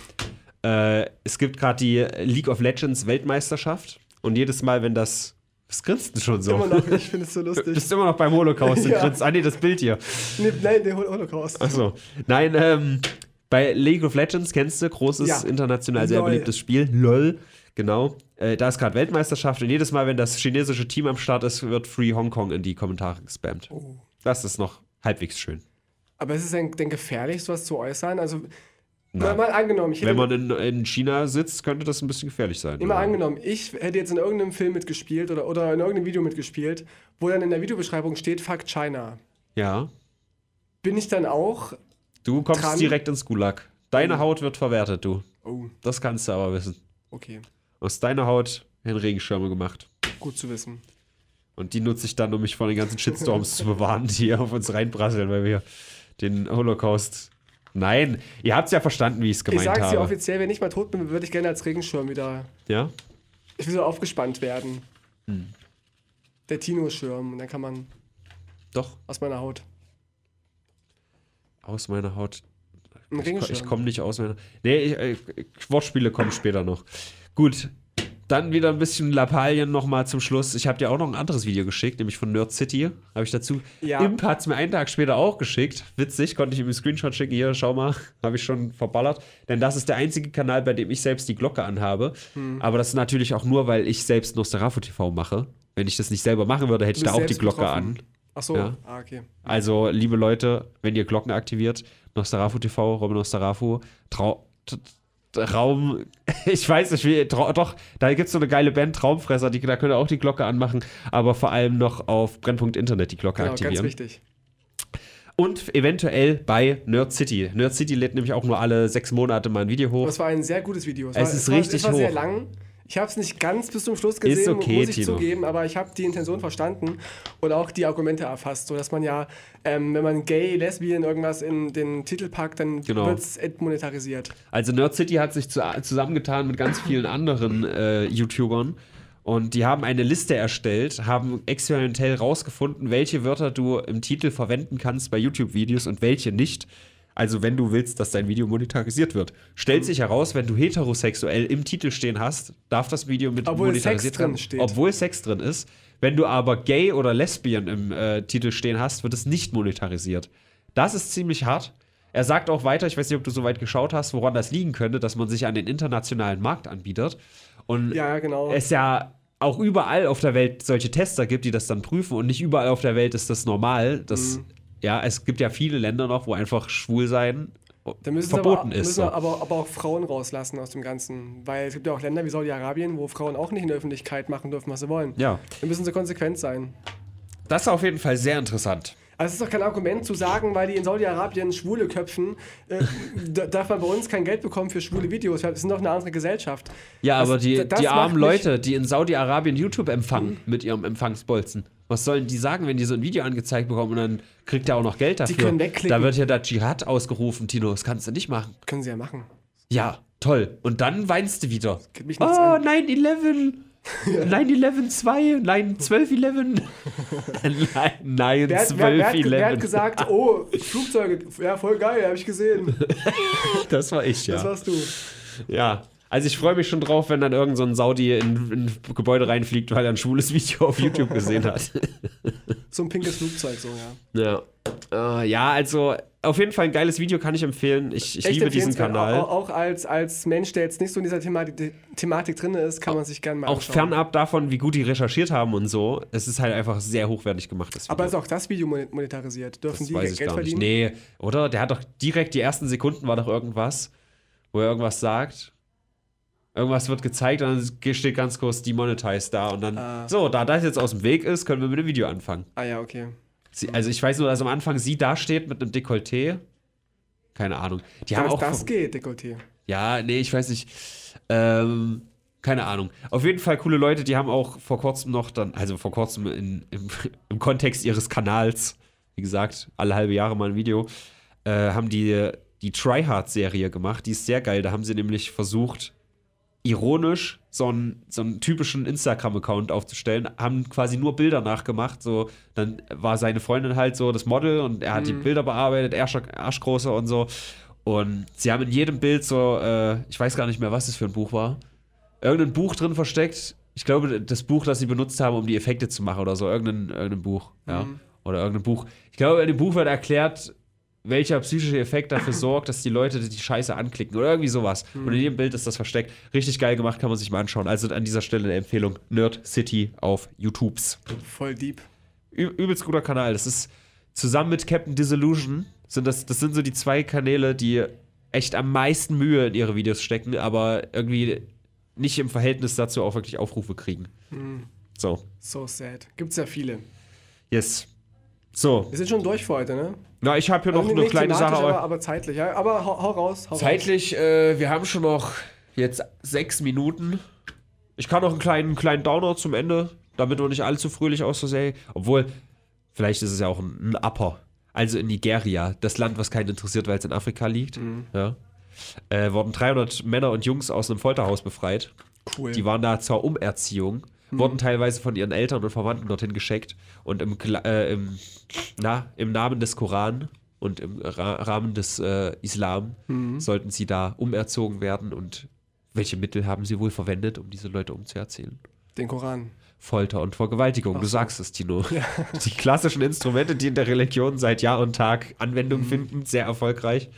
äh, es gibt gerade die League of Legends Weltmeisterschaft und jedes Mal, wenn das. Was grinst denn schon so? Immer noch, ich finde es so Du lustig. bist immer noch beim Holocaust und Ja. grinst. Ah, nee, das Bild hier. Nee, nein, der Hol- Holocaust. Achso. Nein, ähm, bei League of Legends kennst du, großes, Ja. international sehr LOL. beliebtes Spiel. LOL, genau. Äh, da ist gerade Weltmeisterschaft und jedes Mal, wenn das chinesische Team am Start ist, wird Free Hong Kong in die Kommentare gespammt. Oh. Das ist noch halbwegs schön. Aber ist es denn, denn gefährlich, sowas zu äußern? Also, Na, mal, angenommen, Wenn man in, in China sitzt, könnte das ein bisschen gefährlich sein. Immer Ja. angenommen, ich hätte jetzt in irgendeinem Film mitgespielt oder, oder in irgendeinem Video mitgespielt, wo dann in der Videobeschreibung steht, fuck China. Ja. Bin ich dann auch. Du kommst Dran. direkt ins Gulag. Deine Haut wird verwertet, du. Oh, Das kannst du aber wissen. okay. Aus deiner Haut werden Regenschirme gemacht. Gut zu wissen. Und die nutze ich dann, um mich vor den ganzen Shitstorms zu bewahren, die hier auf uns reinprasseln, weil wir den Holocaust. Nein, ihr habt es ja verstanden, wie ich es Ich gemeint sage es dir habe. offiziell, wenn ich mal tot bin, würde ich gerne als Regenschirm wieder. Ja? Ich will so aufgespannt werden. Hm. Der Tino-Schirm. Und dann kann man Doch, aus meiner Haut. aus meiner Haut. Ein Ich, Regenschirm. ich komme nicht aus meiner. Nee, ich, äh, Wortspiele kommen später noch. Gut. Dann wieder ein bisschen Lappalien nochmal zum Schluss. Ich habe dir auch noch ein anderes Video geschickt, nämlich von Nerd City. Habe ich dazu. Ja. Imp hat es mir einen Tag später auch geschickt. Witzig, konnte ich ihm einen Screenshot schicken. Hier, schau mal, habe ich schon verballert. Denn das ist der einzige Kanal, bei dem ich selbst die Glocke anhabe. Hm. Aber das ist natürlich auch nur, weil ich selbst Nosferatu TV mache. Wenn ich das nicht selber machen würde, hätte ich da auch die Glocke betroffen. an. Ach so. Ja. Ah, okay. Also, liebe Leute, wenn ihr Glocken aktiviert, Nostarafu TV, Robin Nostarafu, Trau T- T- Raum, ich weiß nicht, wie, doch, da gibt es so eine geile Band, Traumfresser, die, da könnt ihr auch die Glocke anmachen, aber vor allem noch auf Brennpunkt Internet die Glocke Genau, ganz aktivieren. wichtig. Und eventuell bei Nerd City. Nerd City lädt nämlich auch nur alle sechs Monate mal ein Video hoch. Das war ein sehr gutes Video. Es war, ist war, richtig Es war sehr hoch. lang. Ich habe es nicht ganz bis zum Schluss gesehen, okay, muss ich Tino. zugeben, aber ich habe die Intention verstanden und auch die Argumente erfasst, so dass man ja, ähm, wenn man gay, lesbian irgendwas in den Titel packt, dann Genau. wird es entmonetarisiert. Also Nerd City hat sich zu, zusammengetan mit ganz vielen anderen äh, YouTubern und die haben eine Liste erstellt, haben experimentell rausgefunden, welche Wörter du im Titel verwenden kannst bei YouTube-Videos und welche nicht. Also wenn du willst, dass dein Video monetarisiert wird. Stellt sich heraus, wenn du heterosexuell im Titel stehen hast, darf das Video mit Obwohl monetarisiert Sex drin werden. steht. Obwohl Sex drin ist. Wenn du aber gay oder lesbian im äh, Titel stehen hast, wird es nicht monetarisiert. Das ist ziemlich hart. Er sagt auch weiter, ich weiß nicht, ob du so weit geschaut hast, woran das liegen könnte, dass man sich an den internationalen Markt anbietet. Und Ja, genau. es ja auch überall auf der Welt solche Tester gibt, die das dann prüfen und nicht überall auf der Welt ist das normal. Das, Mhm. Ja, es gibt ja viele Länder noch, wo einfach schwul sein verboten aber, ist. müssen So. aber, aber auch Frauen rauslassen aus dem Ganzen. Weil es gibt ja auch Länder wie Saudi-Arabien, wo Frauen auch nicht in der Öffentlichkeit machen dürfen, was sie wollen. Ja, Da müssen sie konsequent sein. das ist auf jeden Fall sehr interessant. Also es ist doch kein Argument zu sagen, weil die in Saudi-Arabien Schwule köpfen, äh, da- darf man bei uns kein Geld bekommen für schwule Videos. Wir sind doch eine andere Gesellschaft. Ja, Das- aber die, die armen Leute, die in Saudi-Arabien YouTube empfangen mit ihrem Empfangsbolzen. Was sollen die sagen, wenn die so ein Video angezeigt bekommen und dann kriegt er auch noch Geld dafür? können wegklicken. Da wird ja der Dschihad ausgerufen, Tino. Das kannst du nicht machen. Können sie ja machen. Ja, toll. Und dann weinst du wieder. Geht mich Oh, an. 9-11. 9-11 2, nein, 12-11. nein, Wer hat, wer, wer, hat, wer hat 12-11. gesagt, oh, Flugzeuge, ja, voll geil, habe ich gesehen. Das war ich, ja. Das warst du. Ja. Also ich freue mich schon drauf, wenn dann irgend so ein Saudi in, in ein Gebäude reinfliegt, weil er ein schwules Video auf YouTube gesehen hat. So ein pinkes Flugzeug, so, ja. Ja. Äh, ja, also auf jeden Fall ein geiles Video kann ich empfehlen. Ich, ich Echt liebe diesen. Kanal. Auch, auch als, als Mensch, der jetzt nicht so in dieser Thematik, Thematik drin ist, kann man sich gerne mal Auch anschauen. fernab davon, wie gut die recherchiert haben und so. Es ist halt einfach sehr hochwertig gemacht, das Video. Aber ist auch das Video monet- monetarisiert? Dürfen das die weiß ich Geld gar nicht. verdienen? Nee, oder? Der hat doch direkt die ersten Sekunden war doch irgendwas, wo er irgendwas sagt. Irgendwas wird gezeigt und dann steht ganz kurz demonetized da und dann, Ah. so, da das jetzt aus dem Weg ist, können wir mit dem Video anfangen. Ah ja, okay. Sie, also ich weiß nur, dass am Anfang sie da steht mit einem Dekolleté. Keine Ahnung. Die haben auch. das geht, Dekolleté. Ja, nee, ich weiß nicht. Ähm, keine Ahnung. Auf jeden Fall coole Leute, die haben auch vor kurzem noch dann, also vor kurzem in, im, im Kontext ihres Kanals, wie gesagt, alle halbe Jahre mal ein Video, äh, haben die die Tryhard-Serie gemacht. Die ist sehr geil. Da haben sie nämlich versucht, ironisch so einen, so einen typischen Instagram-Account aufzustellen, haben quasi nur Bilder nachgemacht. So, dann war seine Freundin halt so das Model und er hat die Bilder bearbeitet, Arsch, Arschgroße und so. Und sie haben in jedem Bild so, äh, ich weiß gar nicht mehr, was das für ein Buch war, irgendein Buch drin versteckt. Ich glaube, das Buch, das sie benutzt haben, um die Effekte zu machen oder so, irgendein, irgendein Buch, ja. Oder irgendein Buch. Ich glaube, in dem Buch wird erklärt, welcher psychische Effekt dafür sorgt, dass die Leute die Scheiße anklicken oder irgendwie sowas. Und in jedem Bild ist das versteckt. Richtig geil gemacht, kann man sich mal anschauen. Also an dieser Stelle eine Empfehlung: Nerd City auf YouTubes. Voll deep. Ü übelst guter Kanal. Das ist zusammen mit Captain Disillusion sind das, das sind so die zwei Kanäle, die echt am meisten Mühe in ihre Videos stecken, aber irgendwie nicht im Verhältnis dazu auch wirklich Aufrufe kriegen. So, So sad. Gibt's ja viele. yes. So, Wir sind schon durch für heute, ne? Na, ich habe hier noch Also eine kleine Sache. aber, aber zeitlich. Ja? Aber hau, hau raus. Hau raus. Zeitlich, äh, wir haben schon noch jetzt sechs Minuten. Ich kann noch einen kleinen, kleinen Downer zum Ende, damit wir nicht allzu fröhlich aus der Serie. Obwohl, vielleicht ist es ja auch ein, ein Upper. Also in Nigeria, das Land, was keinen interessiert, weil es in Afrika liegt, ja, äh, wurden 300 Männer und Jungs aus einem Folterhaus befreit. Cool. Die waren da zur Umerziehung, wurden teilweise von ihren Eltern und Verwandten dorthin geschickt und im, äh, im, na, im Namen des Koran und im Ra Rahmen des äh, Islam sollten sie da umerzogen werden und welche Mittel haben sie wohl verwendet, um diese Leute umzuerziehen? Den Koran. Folter und Vergewaltigung. Du sagst es, Tino. Die klassischen Instrumente, die in der Religion seit Jahr und Tag Anwendung finden, sehr erfolgreich.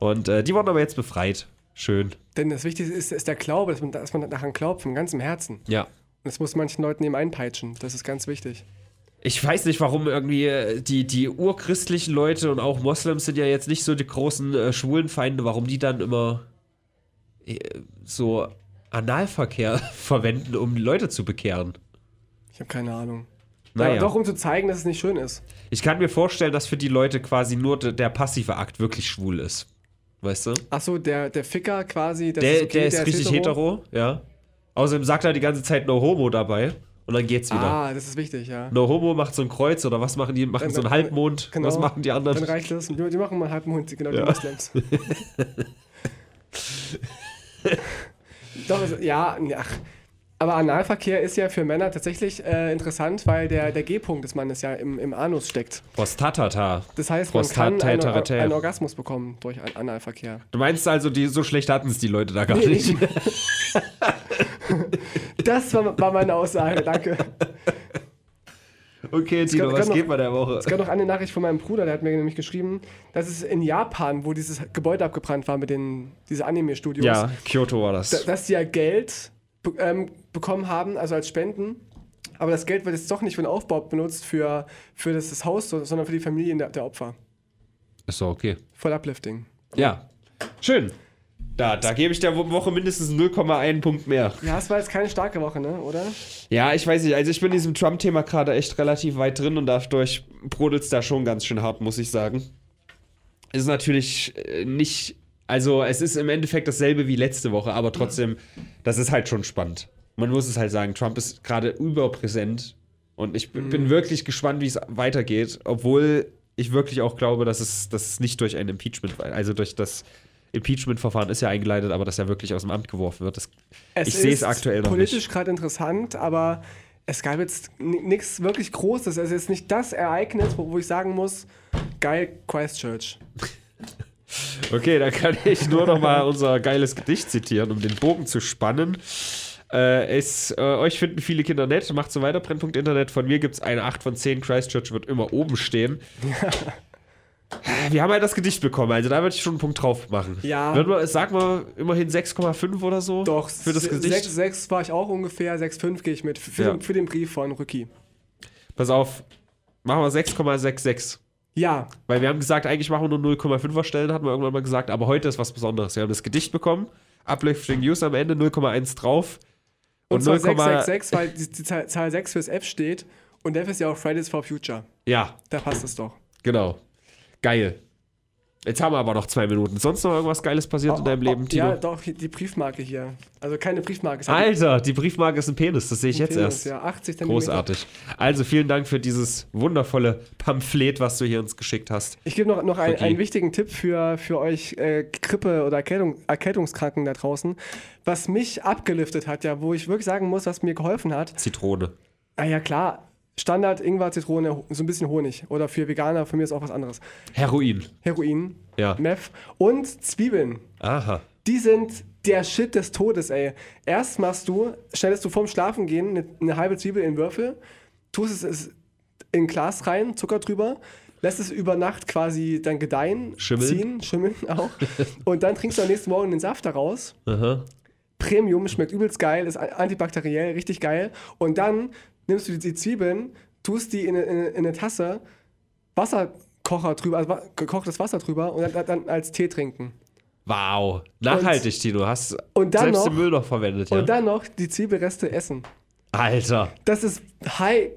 Und äh, die wurden aber jetzt befreit. Schön. Denn das Wichtigste ist, ist der Glaube, dass man, dass man daran glaubt, von ganzem Herzen. Ja. Das muss manchen Leuten eben einpeitschen. Das ist ganz wichtig. Ich weiß nicht, warum irgendwie äh, die, die urchristlichen Leute und auch Moslems sind ja jetzt nicht so die großen äh, Schwulenfeinde, warum die dann immer äh, so Analverkehr verwenden, um Leute zu bekehren. Ich habe keine Ahnung. Naja. Ja, doch, um zu zeigen, dass es nicht schön ist. Ich kann mir vorstellen, dass für die Leute quasi nur de- der passive Akt wirklich schwul ist. Weißt du? Achso, der, der Ficker quasi, das Der, ist okay, der ist richtig hetero. ja. Außerdem sagt er die ganze Zeit No Homo dabei und dann geht's wieder. Ah, das ist wichtig, ja. No Homo macht so ein Kreuz oder was machen die? Machen Dann- so einen dann- Halbmond. genau. Was machen die Dann anderen? reicht das. Die, die machen mal einen halben Hund, genau Ja. die Moslems. Doch, also, ja, ach. Aber Analverkehr ist ja für Männer tatsächlich äh, interessant, weil der, der G-Punkt des Mannes ja im, im Anus steckt. Prostatata. Das heißt, man kann einen, einen Orgasmus bekommen durch An- Analverkehr. Du meinst also, die, so schlecht hatten es die Leute da gar Nee, nicht? Das war, war meine Aussage, danke. Okay, Tino, kann was noch- geht bei der Woche? Es gab noch eine Nachricht von meinem Bruder, der hat mir nämlich geschrieben, dass es in Japan, wo dieses Gebäude abgebrannt war mit den diese Anime-Studios, Ja, Kyoto war das. da- dass die ja Geld be ähm, bekommen haben, also als Spenden. Aber das Geld wird jetzt doch nicht für den Aufbau benutzt, für, für das, das Haus, so- sondern für die Familien der, der Opfer. Ist doch okay. Voll uplifting. Ja. Schön. Da, da gebe ich der Wo- Woche mindestens 0,1 Punkt mehr. Ja, es war jetzt keine starke Woche, ne? oder? Ja, ich weiß nicht. Also ich bin in diesem Trump-Thema gerade echt relativ weit drin und dadurch brodelt es da schon ganz schön hart, muss ich sagen. Ist natürlich äh, nicht. Also es ist im Endeffekt dasselbe wie letzte Woche, aber trotzdem, das ist halt schon spannend. Man muss es halt sagen, Trump ist gerade überpräsent und ich bin, bin wirklich gespannt, wie es weitergeht, obwohl ich wirklich auch glaube, dass es, dass es nicht durch ein Impeachment, also durch das Impeachment-Verfahren ist ja eingeleitet, aber dass er wirklich aus dem Amt geworfen wird. Das, ich sehe es aktuell noch politisch gerade interessant, aber es gab jetzt nichts wirklich Großes. Es ist jetzt nicht das Ereignis, wo, wo ich sagen muss, geil, Christchurch. Okay, dann kann ich nur noch mal unser geiles Gedicht zitieren, um den Bogen zu spannen. Äh, ist, äh, euch finden viele Kinder nett, macht so weiter, Brennpunkt Internet. Von mir gibt es eine 8 von 10. Christchurch wird immer oben stehen. Wir haben halt das Gedicht bekommen, also da würde ich schon einen Punkt drauf machen. Ja. Würden wir, sagen wir immerhin 6,5 oder so Doch, für das Gedicht. sechs- sechs war ich auch ungefähr, 6,5 gehe ich mit. Für, Ja. den, für den Brief von Rücki. Pass auf, machen wir 6,66. Ja, Weil wir haben gesagt, eigentlich machen wir nur 0,5er Stellen, hatten wir irgendwann mal gesagt, aber heute ist was Besonderes. Wir haben das Gedicht bekommen, Uplifting News am Ende, 0,1 drauf. und, Und zwar 0,6 666, weil die, die Zahl, Zahl 6 fürs F steht. Und F ist ja auch Fridays for Future. Ja, Da passt es doch. genau. Geil. Jetzt haben wir aber noch zwei Minuten. Sonst noch irgendwas Geiles passiert in deinem Leben, Tino? Ja, doch, die Briefmarke hier. Also keine Briefmarke. Alter, die Briefmarke ist ein Penis, das sehe ich jetzt Penis, erst. Ja, 80 Zentimeter. Großartig. Also vielen Dank für dieses wundervolle Pamphlet, was du hier uns geschickt hast. Ich gebe noch, noch einen, Okay. einen wichtigen Tipp für, für euch äh, Grippe- oder Erkältung, Erkältungskranken da draußen. Was mich abgeliftet hat, ja, wo ich wirklich sagen muss, was mir geholfen hat. Zitrone. Ah ja, klar, Standard Ingwer, Zitrone, so ein bisschen Honig. Oder für Veganer, für mich ist auch was anderes. Heroin. Heroin, Ja. Meth und Zwiebeln. Aha. Die sind der Shit des Todes, ey. Erst machst du, schneidest du vorm Schlafengehen eine, eine halbe Zwiebel in Würfel, tust es- es in ein Glas rein, Zucker drüber, lässt es über Nacht quasi dann gedeihen, Schimmeln. ziehen, schimmeln auch. und dann trinkst du am nächsten Morgen den Saft daraus. Aha. Premium, schmeckt übelst geil, ist antibakteriell, richtig geil. Und dann nimmst du die, Zwiebeln, tust die in, eine- in, in eine Tasse, Wasserkocher drüber, also gekochtes Wasser drüber und dann, dann als Tee trinken. Wow. Nachhaltig, Tino. Hast Und dann selbst noch- den Müll noch verwendet, ja? Und dann noch die Zwiebelreste essen. Alter. Das ist High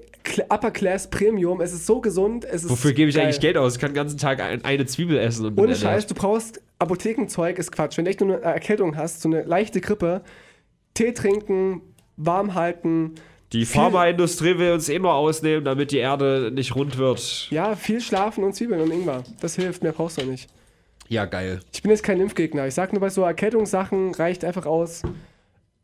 Upper Class Premium. Es ist so gesund. Es ist Wofür gebe ich geil. eigentlich Geld aus? Ich kann den ganzen Tag ein, eine Zwiebel essen und Ohne. Scheiß, du brauchst Apothekenzeug, ist Quatsch. Wenn du echt nur eine Erkältung hast, so eine leichte Grippe, Tee trinken, warm halten. Die Pharmaindustrie will uns eh nur ausnehmen, damit die Erde nicht rund wird. Ja, viel schlafen und Zwiebeln und Ingwer. Das hilft, mehr brauchst du nicht. Ja, geil. Ich bin jetzt kein Impfgegner. Ich sag nur, bei so Erkältungssachen reicht einfach aus,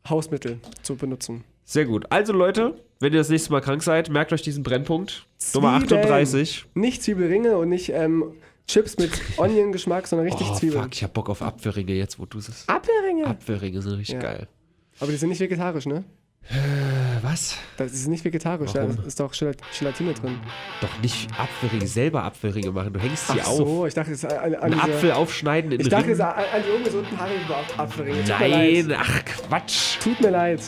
Hausmittel zu benutzen. Sehr gut. Also Leute, wenn ihr das nächste Mal krank seid, merkt euch diesen Brennpunkt. Nummer Zwiebeln. 38. Nicht Zwiebelringe und nicht ähm, Chips mit Onion-Geschmack, sondern richtig Oh, Zwiebeln. fuck, ich hab Bock auf Apfelringe jetzt, wo du es... Apfelringe? Apfelringe sind richtig Ja. geil. Aber die sind nicht vegetarisch, ne? Was? Das ist nicht vegetarisch, ja. Warum? Da ist doch Gelat- Gelatine drin. Doch nicht Apfelringe, selber Apfelringe machen. Du hängst sie Ach auf. so, ich dachte jetzt an, an Einen diese, Apfel aufschneiden in Ich dachte Ringen. jetzt an, an die ungesunden Haribo-Apfelringe. Tut mir leid. Nein, ach Quatsch. Tut mir leid.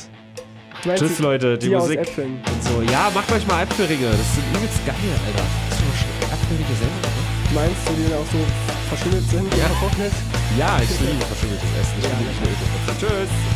Du meinst Tschüss Leute, die, die aus Musik Äpfeln. und so. Ja, macht euch mal Apfelringe. Das sind übelst geil, Alter. Hast du mal schon Apfelringe selber gemacht? Meinst du, die dann auch so verschimmelt sind? Ja. Vertrocknet? Ja, ich liebe verschimmeltes Essen. Ich Ja. liebe nicht nur Öko